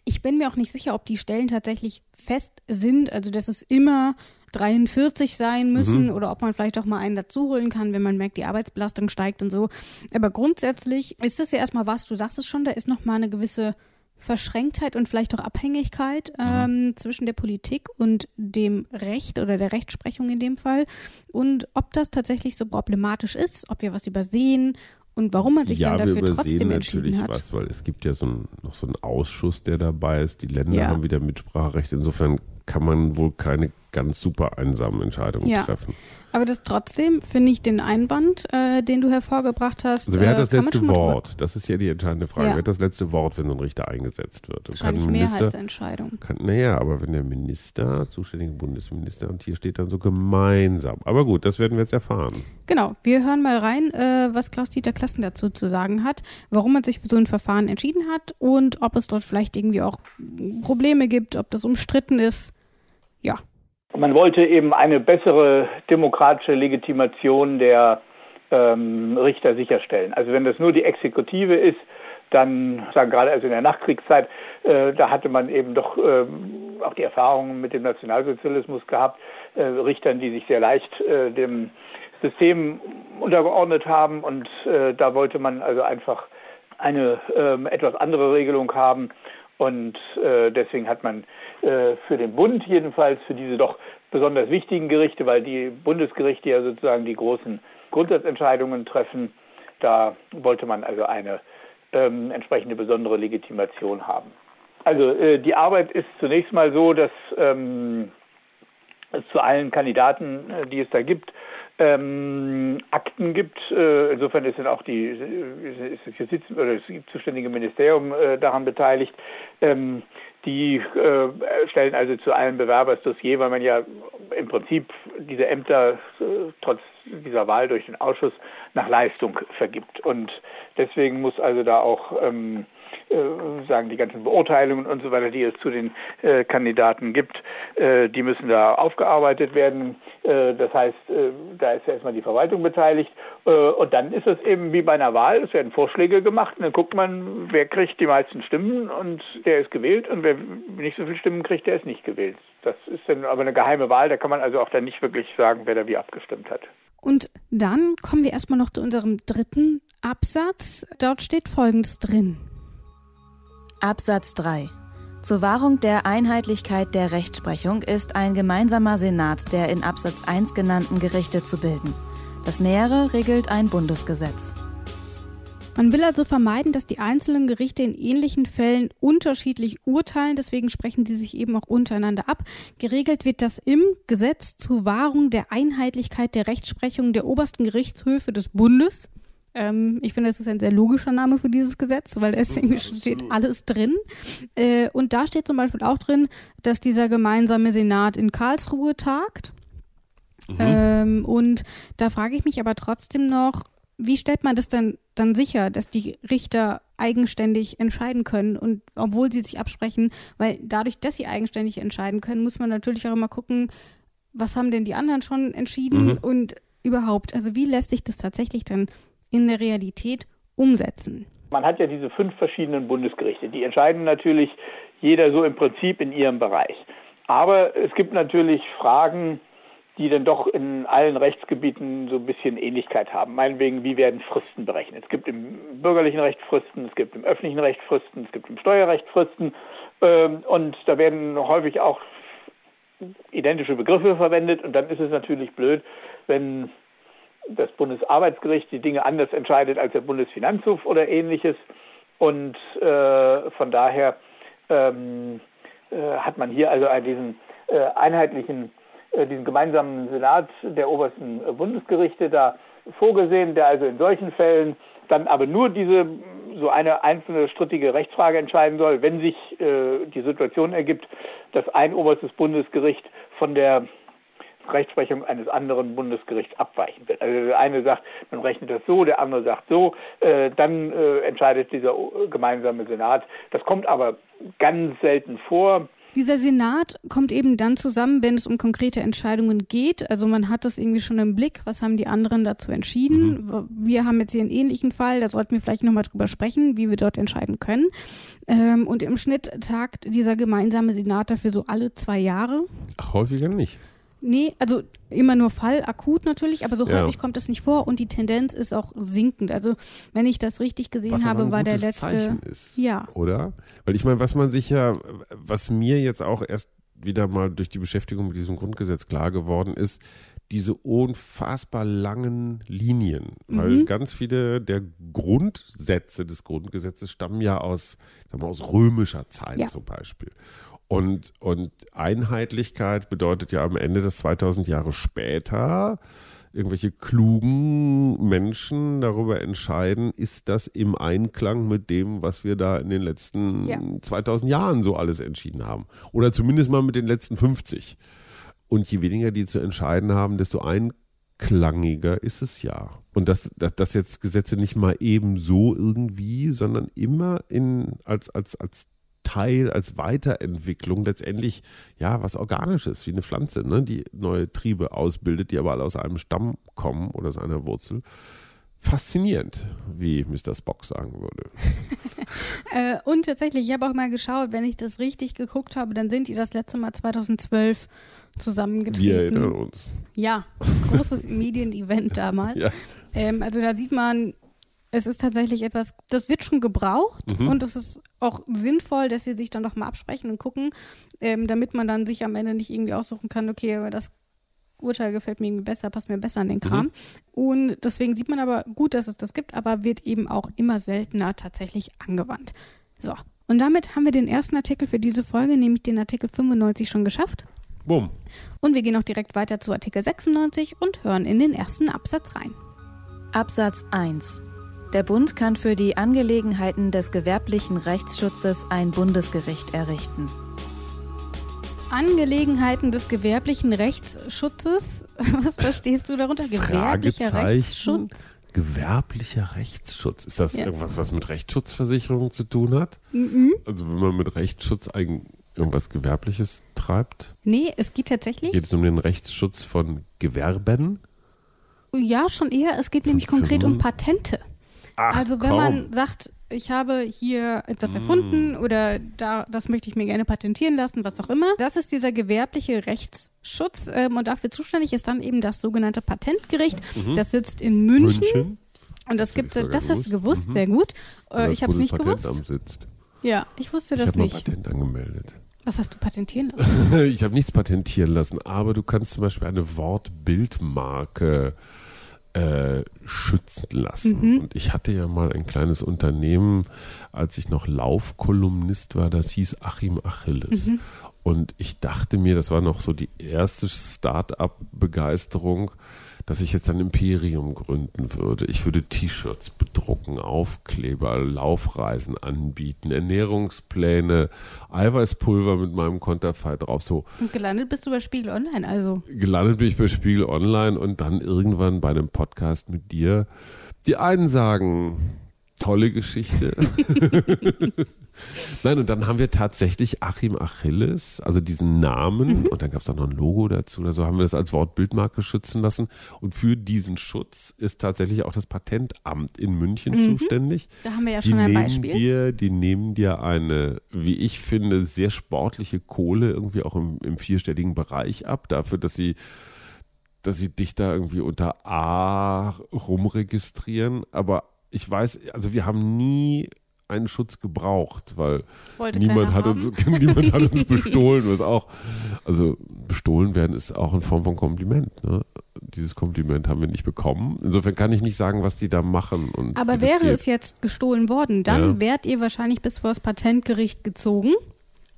ich bin mir auch nicht sicher, ob die Stellen tatsächlich fest sind. Also, dass es immer 43 sein müssen mhm. oder ob man vielleicht auch mal einen dazuholen kann, wenn man merkt, die Arbeitsbelastung steigt und so. Aber grundsätzlich ist das ja erstmal was, du sagst es schon, da ist nochmal eine gewisse Verschränktheit und vielleicht auch Abhängigkeit mhm. ähm, zwischen der Politik und dem Recht oder der Rechtsprechung in dem Fall. Und ob das tatsächlich so problematisch ist, ob wir was übersehen und warum man sich ja, dann dafür trotzdem entschieden hat. was, weil es gibt ja so ein, noch so einen Ausschuss, der dabei ist. Die Länder ja. haben wieder Mitspracherecht. Insofern kann man wohl keine ganz super einsamen Entscheidungen ja. treffen. Aber das trotzdem finde ich den Einwand, äh, den du hervorgebracht hast. Also wer hat äh, das letzte Wort? Das ist ja die entscheidende Frage. Ja. Wer hat das letzte Wort, wenn so ein Richter eingesetzt wird? Wahrscheinlich kann Minister, Mehrheitsentscheidung. Kann, naja, aber wenn der Minister, zuständige Bundesminister, und hier steht dann so gemeinsam. Aber gut, das werden wir jetzt erfahren. Genau, wir hören mal rein, äh, was Klaus-Dieter Klassen dazu zu sagen hat, warum man sich für so ein Verfahren entschieden hat und ob es dort vielleicht irgendwie auch Probleme gibt, ob das umstritten ist. Man wollte eben eine bessere demokratische Legitimation der ähm, Richter sicherstellen. Also wenn das nur die Exekutive ist, dann sagen gerade also in der Nachkriegszeit, äh, da hatte man eben doch äh, auch die Erfahrungen mit dem Nationalsozialismus gehabt, äh, Richtern, die sich sehr leicht äh, dem System untergeordnet haben und äh, da wollte man also einfach eine ähm, etwas andere Regelung haben und äh, deswegen hat man für den Bund jedenfalls, für diese doch besonders wichtigen Gerichte, weil die Bundesgerichte ja sozusagen die großen Grundsatzentscheidungen treffen, da wollte man also eine ähm, entsprechende besondere Legitimation haben. Also äh, die Arbeit ist zunächst mal so, dass ähm, es zu allen Kandidaten, äh, die es da gibt, ähm, Akten gibt. Äh, insofern ist dann auch die, ist das Justiz oder das zuständige Ministerium äh, daran beteiligt. Ähm, die äh, stellen also zu allen Bewerbers Dossier, weil man ja im Prinzip diese Ämter äh, trotz dieser Wahl durch den Ausschuss nach Leistung vergibt. Und deswegen muss also da auch ähm, äh, sagen die ganzen Beurteilungen und so weiter, die es zu den äh, Kandidaten gibt, äh, die müssen da aufgearbeitet werden. Äh, das heißt, äh, da ist ja erstmal die Verwaltung beteiligt äh, und dann ist es eben wie bei einer Wahl, es werden Vorschläge gemacht und dann guckt man, wer kriegt die meisten Stimmen und der ist gewählt und wer nicht so viele Stimmen kriegt, der ist nicht gewählt. Das ist dann aber eine geheime Wahl, da kann man also auch dann nicht wirklich sagen, wer da wie abgestimmt hat. Und dann kommen wir erstmal noch zu unserem dritten Absatz. Dort steht Folgendes drin. Absatz 3. Zur Wahrung der Einheitlichkeit der Rechtsprechung ist ein gemeinsamer Senat der in Absatz 1 genannten Gerichte zu bilden. Das Nähere regelt ein Bundesgesetz. Man will also vermeiden, dass die einzelnen Gerichte in ähnlichen Fällen unterschiedlich urteilen. Deswegen sprechen sie sich eben auch untereinander ab. Geregelt wird das im Gesetz zur Wahrung der Einheitlichkeit der Rechtsprechung der obersten Gerichtshöfe des Bundes. Ähm, ich finde, das ist ein sehr logischer Name für dieses Gesetz, weil es irgendwie steht alles drin. Äh, und da steht zum Beispiel auch drin, dass dieser gemeinsame Senat in Karlsruhe tagt. Mhm. Ähm, und da frage ich mich aber trotzdem noch, wie stellt man das denn dann sicher, dass die Richter eigenständig entscheiden können und obwohl sie sich absprechen, weil dadurch, dass sie eigenständig entscheiden können, muss man natürlich auch immer gucken, was haben denn die anderen schon entschieden mhm. und überhaupt, also wie lässt sich das tatsächlich dann in der Realität umsetzen? Man hat ja diese fünf verschiedenen Bundesgerichte. Die entscheiden natürlich jeder so im Prinzip in ihrem Bereich. Aber es gibt natürlich Fragen, die dann doch in allen Rechtsgebieten so ein bisschen Ähnlichkeit haben. Meinetwegen, wie werden Fristen berechnet? Es gibt im bürgerlichen Recht Fristen, es gibt im öffentlichen Recht Fristen, es gibt im Steuerrecht Fristen ähm, und da werden häufig auch identische Begriffe verwendet und dann ist es natürlich blöd, wenn das Bundesarbeitsgericht die Dinge anders entscheidet als der Bundesfinanzhof oder ähnliches. Und äh, von daher ähm, äh, hat man hier also diesen äh, einheitlichen, äh, diesen gemeinsamen Senat der obersten Bundesgerichte da vorgesehen, der also in solchen Fällen dann aber nur diese so eine einzelne strittige Rechtsfrage entscheiden soll, wenn sich äh, die Situation ergibt, dass ein oberstes Bundesgericht von der Rechtsprechung eines anderen Bundesgerichts abweichen wird. Also der eine sagt, man rechnet das so, der andere sagt so, äh, dann äh, entscheidet dieser gemeinsame Senat. Das kommt aber ganz selten vor. Dieser Senat kommt eben dann zusammen, wenn es um konkrete Entscheidungen geht. Also man hat das irgendwie schon im Blick. Was haben die anderen dazu entschieden? Mhm. Wir haben jetzt hier einen ähnlichen Fall. Da sollten wir vielleicht nochmal drüber sprechen, wie wir dort entscheiden können. Ähm, und im Schnitt tagt dieser gemeinsame Senat dafür so alle zwei Jahre. Ach, häufiger nicht. Nee, also immer nur Fall, akut natürlich, aber so ja. häufig kommt es nicht vor und die Tendenz ist auch sinkend. Also wenn ich das richtig gesehen was habe, war der letzte. Zeichen ist, ja. Oder? Weil ich meine, was man sich ja, was mir jetzt auch erst wieder mal durch die Beschäftigung mit diesem Grundgesetz klar geworden ist, diese unfassbar langen Linien, mhm. weil ganz viele der Grundsätze des Grundgesetzes stammen ja aus, sagen wir, aus römischer Zeit ja. zum Beispiel. Und, und Einheitlichkeit bedeutet ja am Ende des 2000 Jahre später, irgendwelche klugen Menschen darüber entscheiden, ist das im Einklang mit dem, was wir da in den letzten ja. 2000 Jahren so alles entschieden haben. Oder zumindest mal mit den letzten 50. Und je weniger die zu entscheiden haben, desto einklangiger ist es ja. Und dass, dass, dass jetzt Gesetze nicht mal eben so irgendwie, sondern immer in, als, als, als Teil, als Weiterentwicklung letztendlich ja was Organisches, wie eine Pflanze, ne, die neue Triebe ausbildet, die aber alle aus einem Stamm kommen oder aus einer Wurzel. Faszinierend, wie Mr. Spock sagen würde. (laughs) äh, und tatsächlich, ich habe auch mal geschaut, wenn ich das richtig geguckt habe, dann sind die das letzte Mal 2012 zusammengetreten. Wir erinnern uns. Ja, großes (laughs) Medienevent damals. Ja. Ähm, also da sieht man, es ist tatsächlich etwas, das wird schon gebraucht mhm. und es ist auch sinnvoll, dass sie sich dann doch mal absprechen und gucken, ähm, damit man dann sich am Ende nicht irgendwie aussuchen kann, okay, aber das Urteil gefällt mir irgendwie besser, passt mir besser an den Kram. Mhm. Und deswegen sieht man aber gut, dass es das gibt, aber wird eben auch immer seltener tatsächlich angewandt. So, und damit haben wir den ersten Artikel für diese Folge, nämlich den Artikel 95, schon geschafft. Bumm. Und wir gehen auch direkt weiter zu Artikel 96 und hören in den ersten Absatz rein. Absatz 1 der Bund kann für die Angelegenheiten des gewerblichen Rechtsschutzes ein Bundesgericht errichten. Angelegenheiten des gewerblichen Rechtsschutzes? (laughs) Was verstehst du darunter? Gewerblicher Rechtsschutz? Gewerblicher Rechtsschutz. Ist das ja. irgendwas, was mit Rechtsschutzversicherung zu tun hat? Mhm. Also wenn man mit Rechtsschutz irgendwas Gewerbliches treibt? Nee, es geht tatsächlich. Geht es um den Rechtsschutz von Gewerben? Ja, schon eher. Es geht nämlich konkret um Patente. Ach, also wenn komm. man sagt, ich habe hier etwas mm. erfunden oder da, das möchte ich mir gerne patentieren lassen, was auch immer. Das ist dieser gewerbliche Rechtsschutz ähm, und dafür zuständig ist dann eben das sogenannte Patentgericht. Mhm. Das sitzt in München. München. Und das, Das gibt, ich das hast du gewusst. gewusst, Mhm. sehr gut. Äh, ich habe es nicht gewusst. Sitzt. Ja, ich wusste Ich das habe mal nicht. Patent angemeldet. Was hast du patentieren lassen? (laughs) ich habe nichts patentieren lassen, aber du kannst zum Beispiel eine Wortbildmarke äh, schützen lassen. Mhm. Und ich hatte ja mal ein kleines Unternehmen, als ich noch Laufkolumnist war, das hieß Achim Achilles. Mhm. Und ich dachte mir, das war noch so die erste Start-up-Begeisterung, dass ich jetzt ein Imperium gründen würde. Ich würde T-Shirts bedrucken, Aufkleber, Laufreisen anbieten, Ernährungspläne, Eiweißpulver mit meinem Konterfei drauf. So Und gelandet bist du bei Spiegel Online, also. gelandet bin ich bei Spiegel Online und dann irgendwann bei einem Podcast mit dir. Die einen sagen, tolle Geschichte. (laughs) Nein, und dann haben wir tatsächlich Achim Achilles, also diesen Namen, und dann gab es auch noch ein Logo dazu oder so, haben wir das als Wortbildmarke schützen lassen. Und für diesen Schutz ist tatsächlich auch das Patentamt in München zuständig. Da haben wir ja Die schon ein nehmen Beispiel. Dir, die nehmen dir eine, wie ich finde, sehr sportliche Kohle irgendwie auch im, im vierstelligen Bereich ab, dafür, dass sie, dass sie dich da irgendwie unter A rumregistrieren. Aber ich weiß, also wir haben nie einen Schutz gebraucht, weil Wollte niemand hat, haben. uns, (laughs) niemand hat uns (laughs) bestohlen, was auch, also bestohlen werden ist auch in Form von Kompliment. Ne? Dieses Kompliment haben wir nicht bekommen. Insofern kann ich nicht sagen, was die da machen. Und Aber wäre es jetzt gestohlen worden, dann Ja. wärt ihr wahrscheinlich bis vor das Patentgericht gezogen.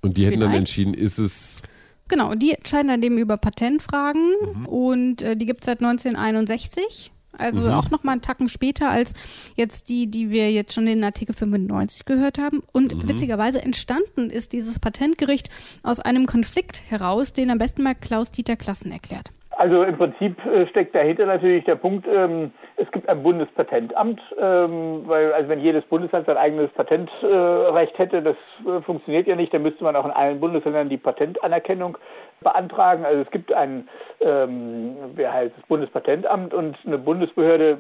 Und die hätten dann Vielleicht. entschieden, ist es. Genau, die entscheiden dann eben über Patentfragen Mhm. und äh, die gibt es seit 1961. Also Mhm. auch nochmal einen Tacken später als jetzt die, die wir jetzt schon in Artikel 95 gehört haben. Und Mhm. witzigerweise entstanden ist dieses Patentgericht aus einem Konflikt heraus, den am besten mal Klaus-Dieter Klassen erklärt. Also im Prinzip äh, steckt dahinter natürlich der Punkt, ähm, es gibt ein Bundespatentamt, ähm, weil also wenn jedes Bundesland sein eigenes Patentrecht hätte, das äh, funktioniert ja nicht, dann müsste man auch in allen Bundesländern die Patentanerkennung beantragen. Also es gibt ein, ähm, wer heißt das Bundespatentamt und eine Bundesbehörde,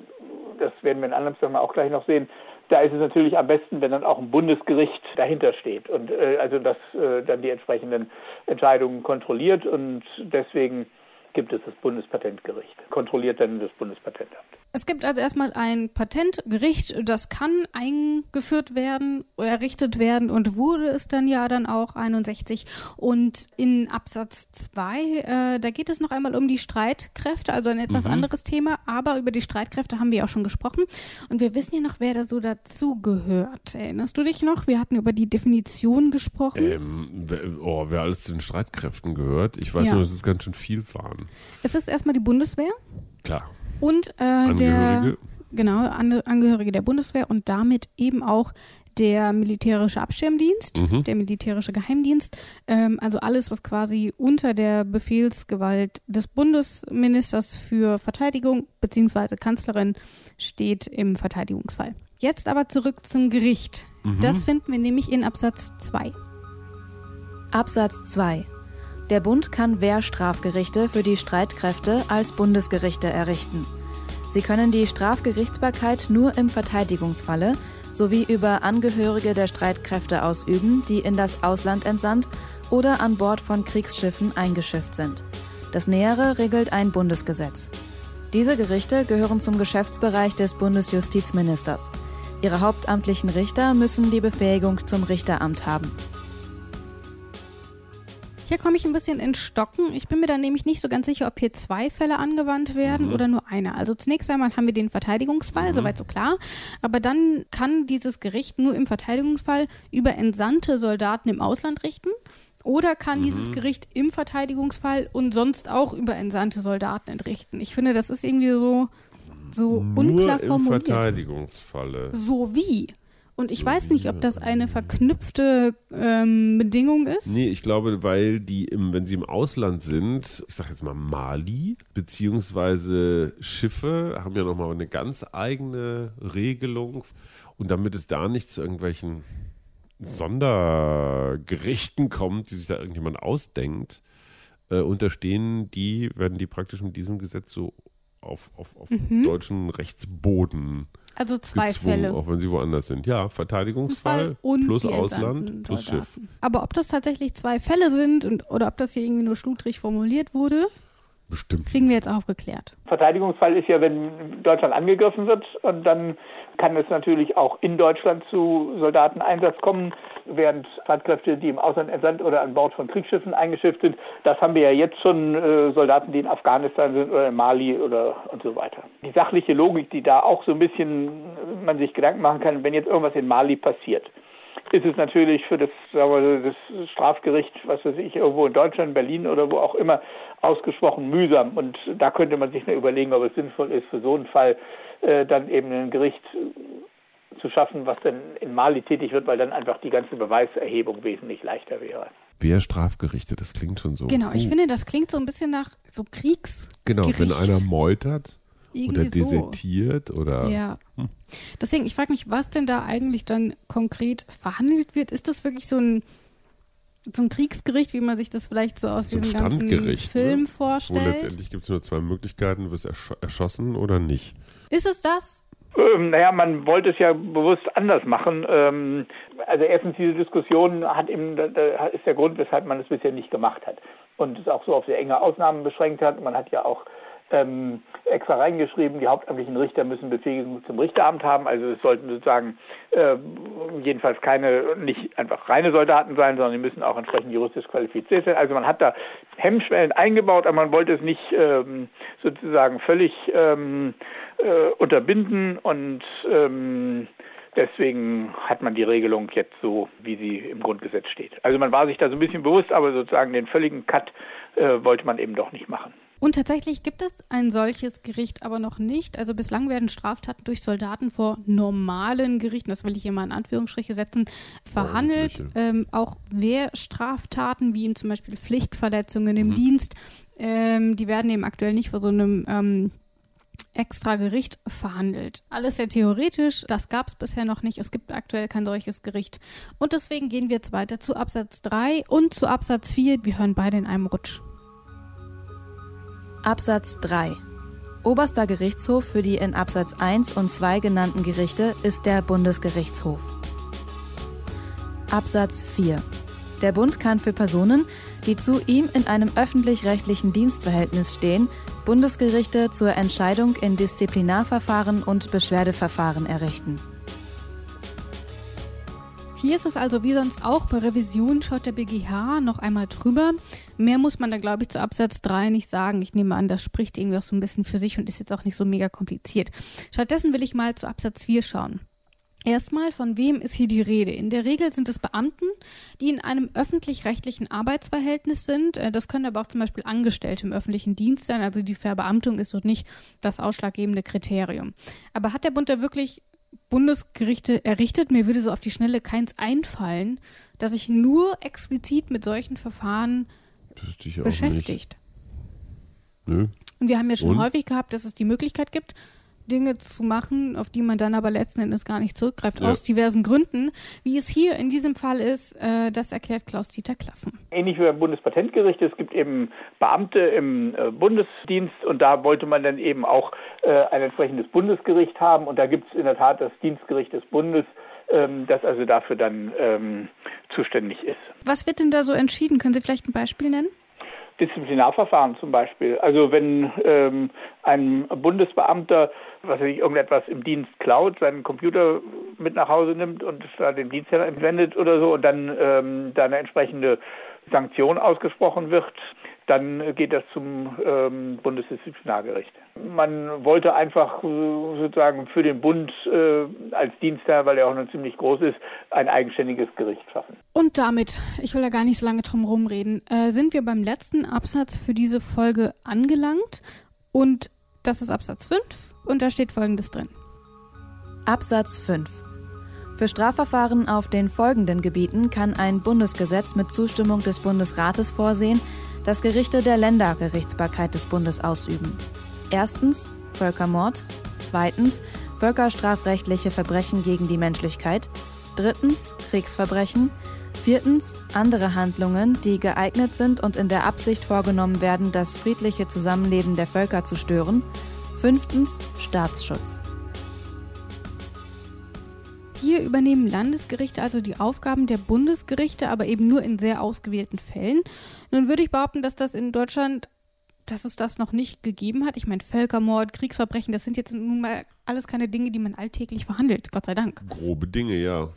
das werden wir in anderem Zusammenhang auch gleich noch sehen, da ist es natürlich am besten, wenn dann auch ein Bundesgericht dahinter steht und äh, also das äh, dann die entsprechenden Entscheidungen kontrolliert und deswegen gibt es das Bundespatentgericht, kontrolliert dann das Bundespatentamt. Es gibt also erstmal ein Patentgericht, das kann eingeführt werden, errichtet werden und wurde es dann ja dann auch 61. Und in Absatz 2, äh, da geht es noch einmal um die Streitkräfte, also ein etwas anderes Thema, aber über die Streitkräfte haben wir auch schon gesprochen. Und wir wissen ja noch, wer da so dazu gehört. Erinnerst du dich noch? Wir hatten über die Definition gesprochen. Ähm, oh, wer alles zu den Streitkräften gehört. Ich weiß Ja. nur, dass es ganz schön viel waren. Es ist erstmal die Bundeswehr Klar. und äh, der Angehörige. Genau, An Angehörige der Bundeswehr und damit eben auch der militärische Abschirmdienst, Mhm. der militärische Geheimdienst, ähm, also alles, was quasi unter der Befehlsgewalt des Bundesministers für Verteidigung bzw. Kanzlerin steht im Verteidigungsfall. Jetzt aber zurück zum Gericht. Mhm. Das finden wir nämlich in Absatz 2. Absatz 2. Der Bund kann Wehrstrafgerichte für die Streitkräfte als Bundesgerichte errichten. Sie können die Strafgerichtsbarkeit nur im Verteidigungsfalle sowie über Angehörige der Streitkräfte ausüben, die in das Ausland entsandt oder an Bord von Kriegsschiffen eingeschifft sind. Das Nähere regelt ein Bundesgesetz. Diese Gerichte gehören zum Geschäftsbereich des Bundesjustizministers. Ihre hauptamtlichen Richter müssen die Befähigung zum Richteramt haben. Hier komme ich ein bisschen in Stocken. Ich bin mir da nämlich nicht so ganz sicher, ob hier zwei Fälle angewandt werden oder nur einer. Also zunächst einmal haben wir den Verteidigungsfall, soweit so klar. Aber dann kann dieses Gericht nur im Verteidigungsfall über entsandte Soldaten im Ausland richten. Oder kann dieses Gericht im Verteidigungsfall und sonst auch über entsandte Soldaten entrichten. Ich finde, das ist irgendwie so, so unklar Nur im formuliert. Verteidigungsfalle. So wie. Und ich weiß nicht, ob das eine verknüpfte ähm, Bedingung ist. Nee, ich glaube, weil die, im, wenn sie im Ausland sind, ich sag jetzt mal Mali, beziehungsweise Schiffe, haben ja nochmal eine ganz eigene Regelung. Und damit es da nicht zu irgendwelchen Sondergerichten kommt, die sich da irgendjemand ausdenkt, äh, unterstehen die, werden die praktisch mit diesem Gesetz so auf, auf, auf deutschen Rechtsboden Also zwei Fälle. auch wenn sie woanders sind. Ja, Verteidigungsfall und plus Ausland plus. Schiff. Aber ob das tatsächlich zwei Fälle sind und, oder ob das hier irgendwie nur schludrig formuliert wurde, Bestimmt. Kriegen wir jetzt aufgeklärt. Verteidigungsfall ist ja, wenn Deutschland angegriffen wird und dann kann es natürlich auch in Deutschland zu Soldateneinsatz kommen, während Streitkräfte, die im Ausland entsandt oder an Bord von Kriegsschiffen eingeschifft sind, das haben wir ja jetzt schon äh, Soldaten, die in Afghanistan sind oder in Mali oder und so weiter. Die sachliche Logik, die da auch so ein bisschen man sich Gedanken machen kann, wenn jetzt irgendwas in Mali passiert, ist es natürlich für das, wir, das Strafgericht, was weiß ich, irgendwo in Deutschland, Berlin oder wo auch immer, ausgesprochen mühsam. Und da könnte man sich mal überlegen, ob es sinnvoll ist, für so einen Fall äh, dann eben ein Gericht zu schaffen, was dann in Mali tätig wird, weil dann einfach die ganze Beweiserhebung wesentlich leichter wäre. Wer Strafgerichte, das klingt schon so. Genau, ich uh. finde, das klingt so ein bisschen nach so Kriegs. Genau, wenn einer meutert Irgendwie oder desertiert so. oder. Ja. Hm. Deswegen, ich frage mich, was denn da eigentlich dann konkret verhandelt wird. Ist das wirklich so ein, so ein Kriegsgericht, wie man sich das vielleicht so aus so diesem ganzen ne? Film ne? vorstellt? Wo letztendlich gibt es nur zwei Möglichkeiten, du wirst ersch erschossen oder nicht. Ist es das? Ähm, naja, man wollte es ja bewusst anders machen. Ähm, also erstens, diese Diskussion hat eben, da ist der Grund, weshalb man es bisher nicht gemacht hat. Und es auch so auf sehr enge Ausnahmen beschränkt hat. Man hat ja auch ähm, extra reingeschrieben, die hauptamtlichen Richter müssen Befähigung zum Richteramt haben. Also es sollten sozusagen äh, jedenfalls keine, nicht einfach reine Soldaten sein, sondern die müssen auch entsprechend juristisch qualifiziert sein. Also man hat da Hemmschwellen eingebaut, aber man wollte es nicht ähm, sozusagen völlig ähm, äh, unterbinden und ähm, Deswegen hat man die Regelung jetzt so, wie sie im Grundgesetz steht. Also man war sich da so ein bisschen bewusst, aber sozusagen den völligen Cut äh, wollte man eben doch nicht machen. Und tatsächlich gibt es ein solches Gericht aber noch nicht. Also bislang werden Straftaten durch Soldaten vor normalen Gerichten, das will ich hier mal in Anführungsstriche setzen, verhandelt. Ähm, auch Wehrstraftaten, wie zum Beispiel Pflichtverletzungen im mhm. Dienst, ähm, die werden eben aktuell nicht vor so einem ähm, extra Gericht verhandelt. Alles sehr theoretisch, das gab es bisher noch nicht. Es gibt aktuell kein solches Gericht. Und deswegen gehen wir jetzt weiter zu Absatz 3 und zu Absatz 4. Wir hören beide in einem Rutsch. Absatz 3 Oberster Gerichtshof für die in Absatz 1 und 2 genannten Gerichte ist der Bundesgerichtshof. Absatz 4 Der Bund kann für Personen, die zu ihm in einem öffentlich-rechtlichen Dienstverhältnis stehen, Bundesgerichte zur Entscheidung in Disziplinarverfahren und Beschwerdeverfahren errichten. Hier ist es also wie sonst auch bei Revision schaut der BGH noch einmal drüber. Mehr muss man da, glaube ich, zu Absatz 3 nicht sagen. Ich nehme an, das spricht irgendwie auch so ein bisschen für sich und ist jetzt auch nicht so mega kompliziert. Stattdessen will ich mal zu Absatz 4 schauen. Erstmal, von wem ist hier die Rede? In der Regel sind es Beamten, die in einem öffentlich-rechtlichen Arbeitsverhältnis sind. Äh, das können aber auch zum Beispiel Angestellte im öffentlichen Dienst sein. Also die Verbeamtung ist dort nicht das ausschlaggebende Kriterium. Aber hat der Bund da wirklich Bundesgerichte errichtet. Mir würde so auf die Schnelle keins einfallen, dass sich nur explizit mit solchen Verfahren beschäftigt. Nö. Und wir haben ja schon Und? häufig gehabt, dass es die Möglichkeit gibt, Dinge zu machen, auf die man dann aber letzten Endes gar nicht zurückgreift, ja. aus diversen Gründen. Wie es hier in diesem Fall ist, äh, das erklärt Klaus-Dieter Klassen. Ähnlich wie beim Bundespatentgericht, es gibt eben Beamte im äh, Bundesdienst und da wollte man dann eben auch äh, ein entsprechendes Bundesgericht haben und da gibt es in der Tat das Dienstgericht des Bundes, ähm, das also dafür dann ähm, zuständig ist. Was wird denn da so entschieden? Können Sie vielleicht ein Beispiel nennen? Disziplinarverfahren zum Beispiel. Also wenn ähm, ein Bundesbeamter, was weiß ich, irgendetwas im Dienst klaut, seinen Computer mit nach Hause nimmt und da den Dienst entwendet oder so und dann ähm, da eine entsprechende Sanktion ausgesprochen wird, dann geht das zum ähm, Bundesdisziplinargericht. Man wollte einfach äh, sozusagen für den Bund äh, als Dienstherr, weil er auch noch ziemlich groß ist, ein eigenständiges Gericht schaffen. Und damit, ich will da gar nicht so lange drum rumreden, äh, sind wir beim letzten Absatz für diese Folge angelangt und das ist Absatz 5 und da steht folgendes drin. Absatz 5 für Strafverfahren auf den folgenden Gebieten kann ein Bundesgesetz mit Zustimmung des Bundesrates vorsehen, dass Gerichte der Ländergerichtsbarkeit des Bundes ausüben. Erstens Völkermord, zweitens völkerstrafrechtliche Verbrechen gegen die Menschlichkeit, drittens Kriegsverbrechen, viertens andere Handlungen, die geeignet sind und in der Absicht vorgenommen werden, das friedliche Zusammenleben der Völker zu stören, fünftens Staatsschutz. Hier übernehmen Landesgerichte also die Aufgaben der Bundesgerichte, aber eben nur in sehr ausgewählten Fällen. Nun würde ich behaupten, dass das in Deutschland dass es das noch nicht gegeben hat. Ich meine, Völkermord, Kriegsverbrechen, das sind jetzt nun mal alles keine Dinge, die man alltäglich verhandelt, Gott sei Dank. Grobe Dinge, ja.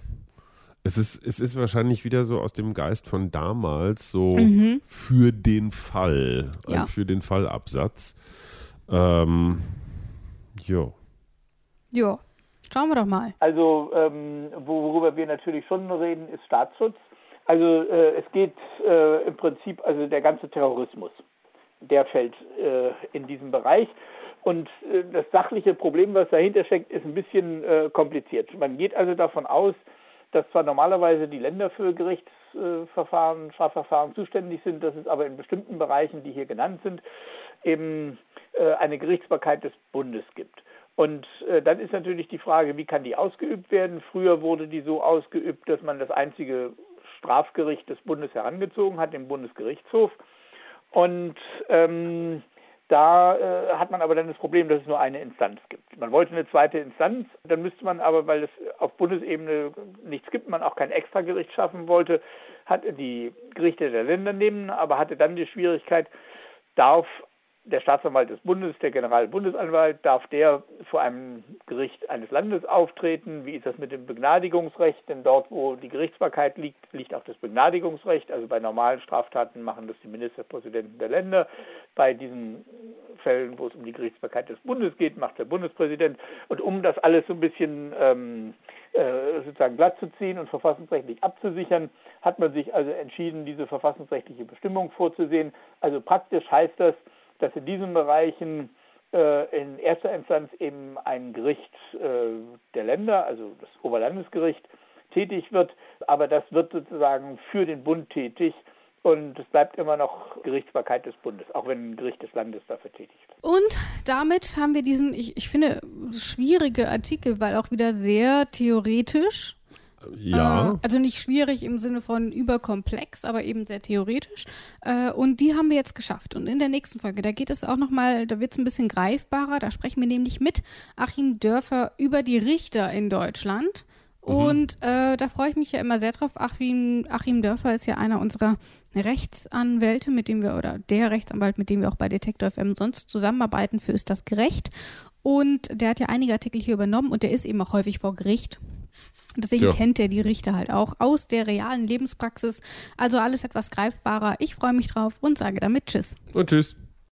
Es ist, es ist wahrscheinlich wieder so aus dem Geist von damals, so Mhm. für den Fall, Ja. für den Fallabsatz. Ähm, jo. Ja, schauen wir doch mal. Also ähm, worüber wir natürlich schon reden, ist Staatsschutz. Also äh, es geht äh, im Prinzip, also der ganze Terrorismus, der fällt äh, in diesen Bereich. Und äh, das sachliche Problem, was dahinter steckt, ist ein bisschen äh, kompliziert. Man geht also davon aus, dass zwar normalerweise die Länder für Gerichtsverfahren, Strafverfahren zuständig sind, dass es aber in bestimmten Bereichen, die hier genannt sind, eben äh, eine Gerichtsbarkeit des Bundes gibt. Und äh, dann ist natürlich die Frage, wie kann die ausgeübt werden? Früher wurde die so ausgeübt, dass man das einzige Strafgericht des Bundes herangezogen hat, den Bundesgerichtshof. Und ähm, da äh, hat man aber dann das Problem, dass es nur eine Instanz gibt. Man wollte eine zweite Instanz, dann müsste man aber, weil es auf Bundesebene nichts gibt, man auch kein Extragericht schaffen wollte, hat die Gerichte der Länder nehmen, aber hatte dann die Schwierigkeit, darf der Staatsanwalt des Bundes, der Generalbundesanwalt, darf der vor einem Gericht eines Landes auftreten? Wie ist das mit dem Begnadigungsrecht? Denn dort, wo die Gerichtsbarkeit liegt, liegt auch das Begnadigungsrecht. Also bei normalen Straftaten machen das die Ministerpräsidenten der Länder. Bei diesen Fällen, wo es um die Gerichtsbarkeit des Bundes geht, macht der Bundespräsident. Und um das alles so ein bisschen ähm, äh, sozusagen glatt zu ziehen und verfassungsrechtlich abzusichern, hat man sich also entschieden, diese verfassungsrechtliche Bestimmung vorzusehen. Also praktisch heißt das, dass in diesen Bereichen äh, in erster Instanz eben ein Gericht äh, der Länder, also das Oberlandesgericht, tätig wird, aber das wird sozusagen für den Bund tätig und es bleibt immer noch Gerichtsbarkeit des Bundes, auch wenn ein Gericht des Landes dafür tätig wird. Und damit haben wir diesen, ich, ich finde, schwierige Artikel, weil auch wieder sehr theoretisch. Ja. Äh, also nicht schwierig im Sinne von überkomplex, aber eben sehr theoretisch. Äh, und die haben wir jetzt geschafft. Und in der nächsten Folge, da geht es auch nochmal, da wird es ein bisschen greifbarer. Da sprechen wir nämlich mit Achim Dörfer über die Richter in Deutschland. Und äh, da freue ich mich ja immer sehr drauf. Achim, Achim Dörfer ist ja einer unserer Rechtsanwälte, mit dem wir, oder der Rechtsanwalt, mit dem wir auch bei Detektor FM sonst zusammenarbeiten für Ist das gerecht? Und der hat ja einige Artikel hier übernommen und der ist eben auch häufig vor Gericht. Und Deswegen Ja. kennt er die Richter halt auch aus der realen Lebenspraxis. Also alles etwas greifbarer. Ich freue mich drauf und sage damit Tschüss. Und tschüss.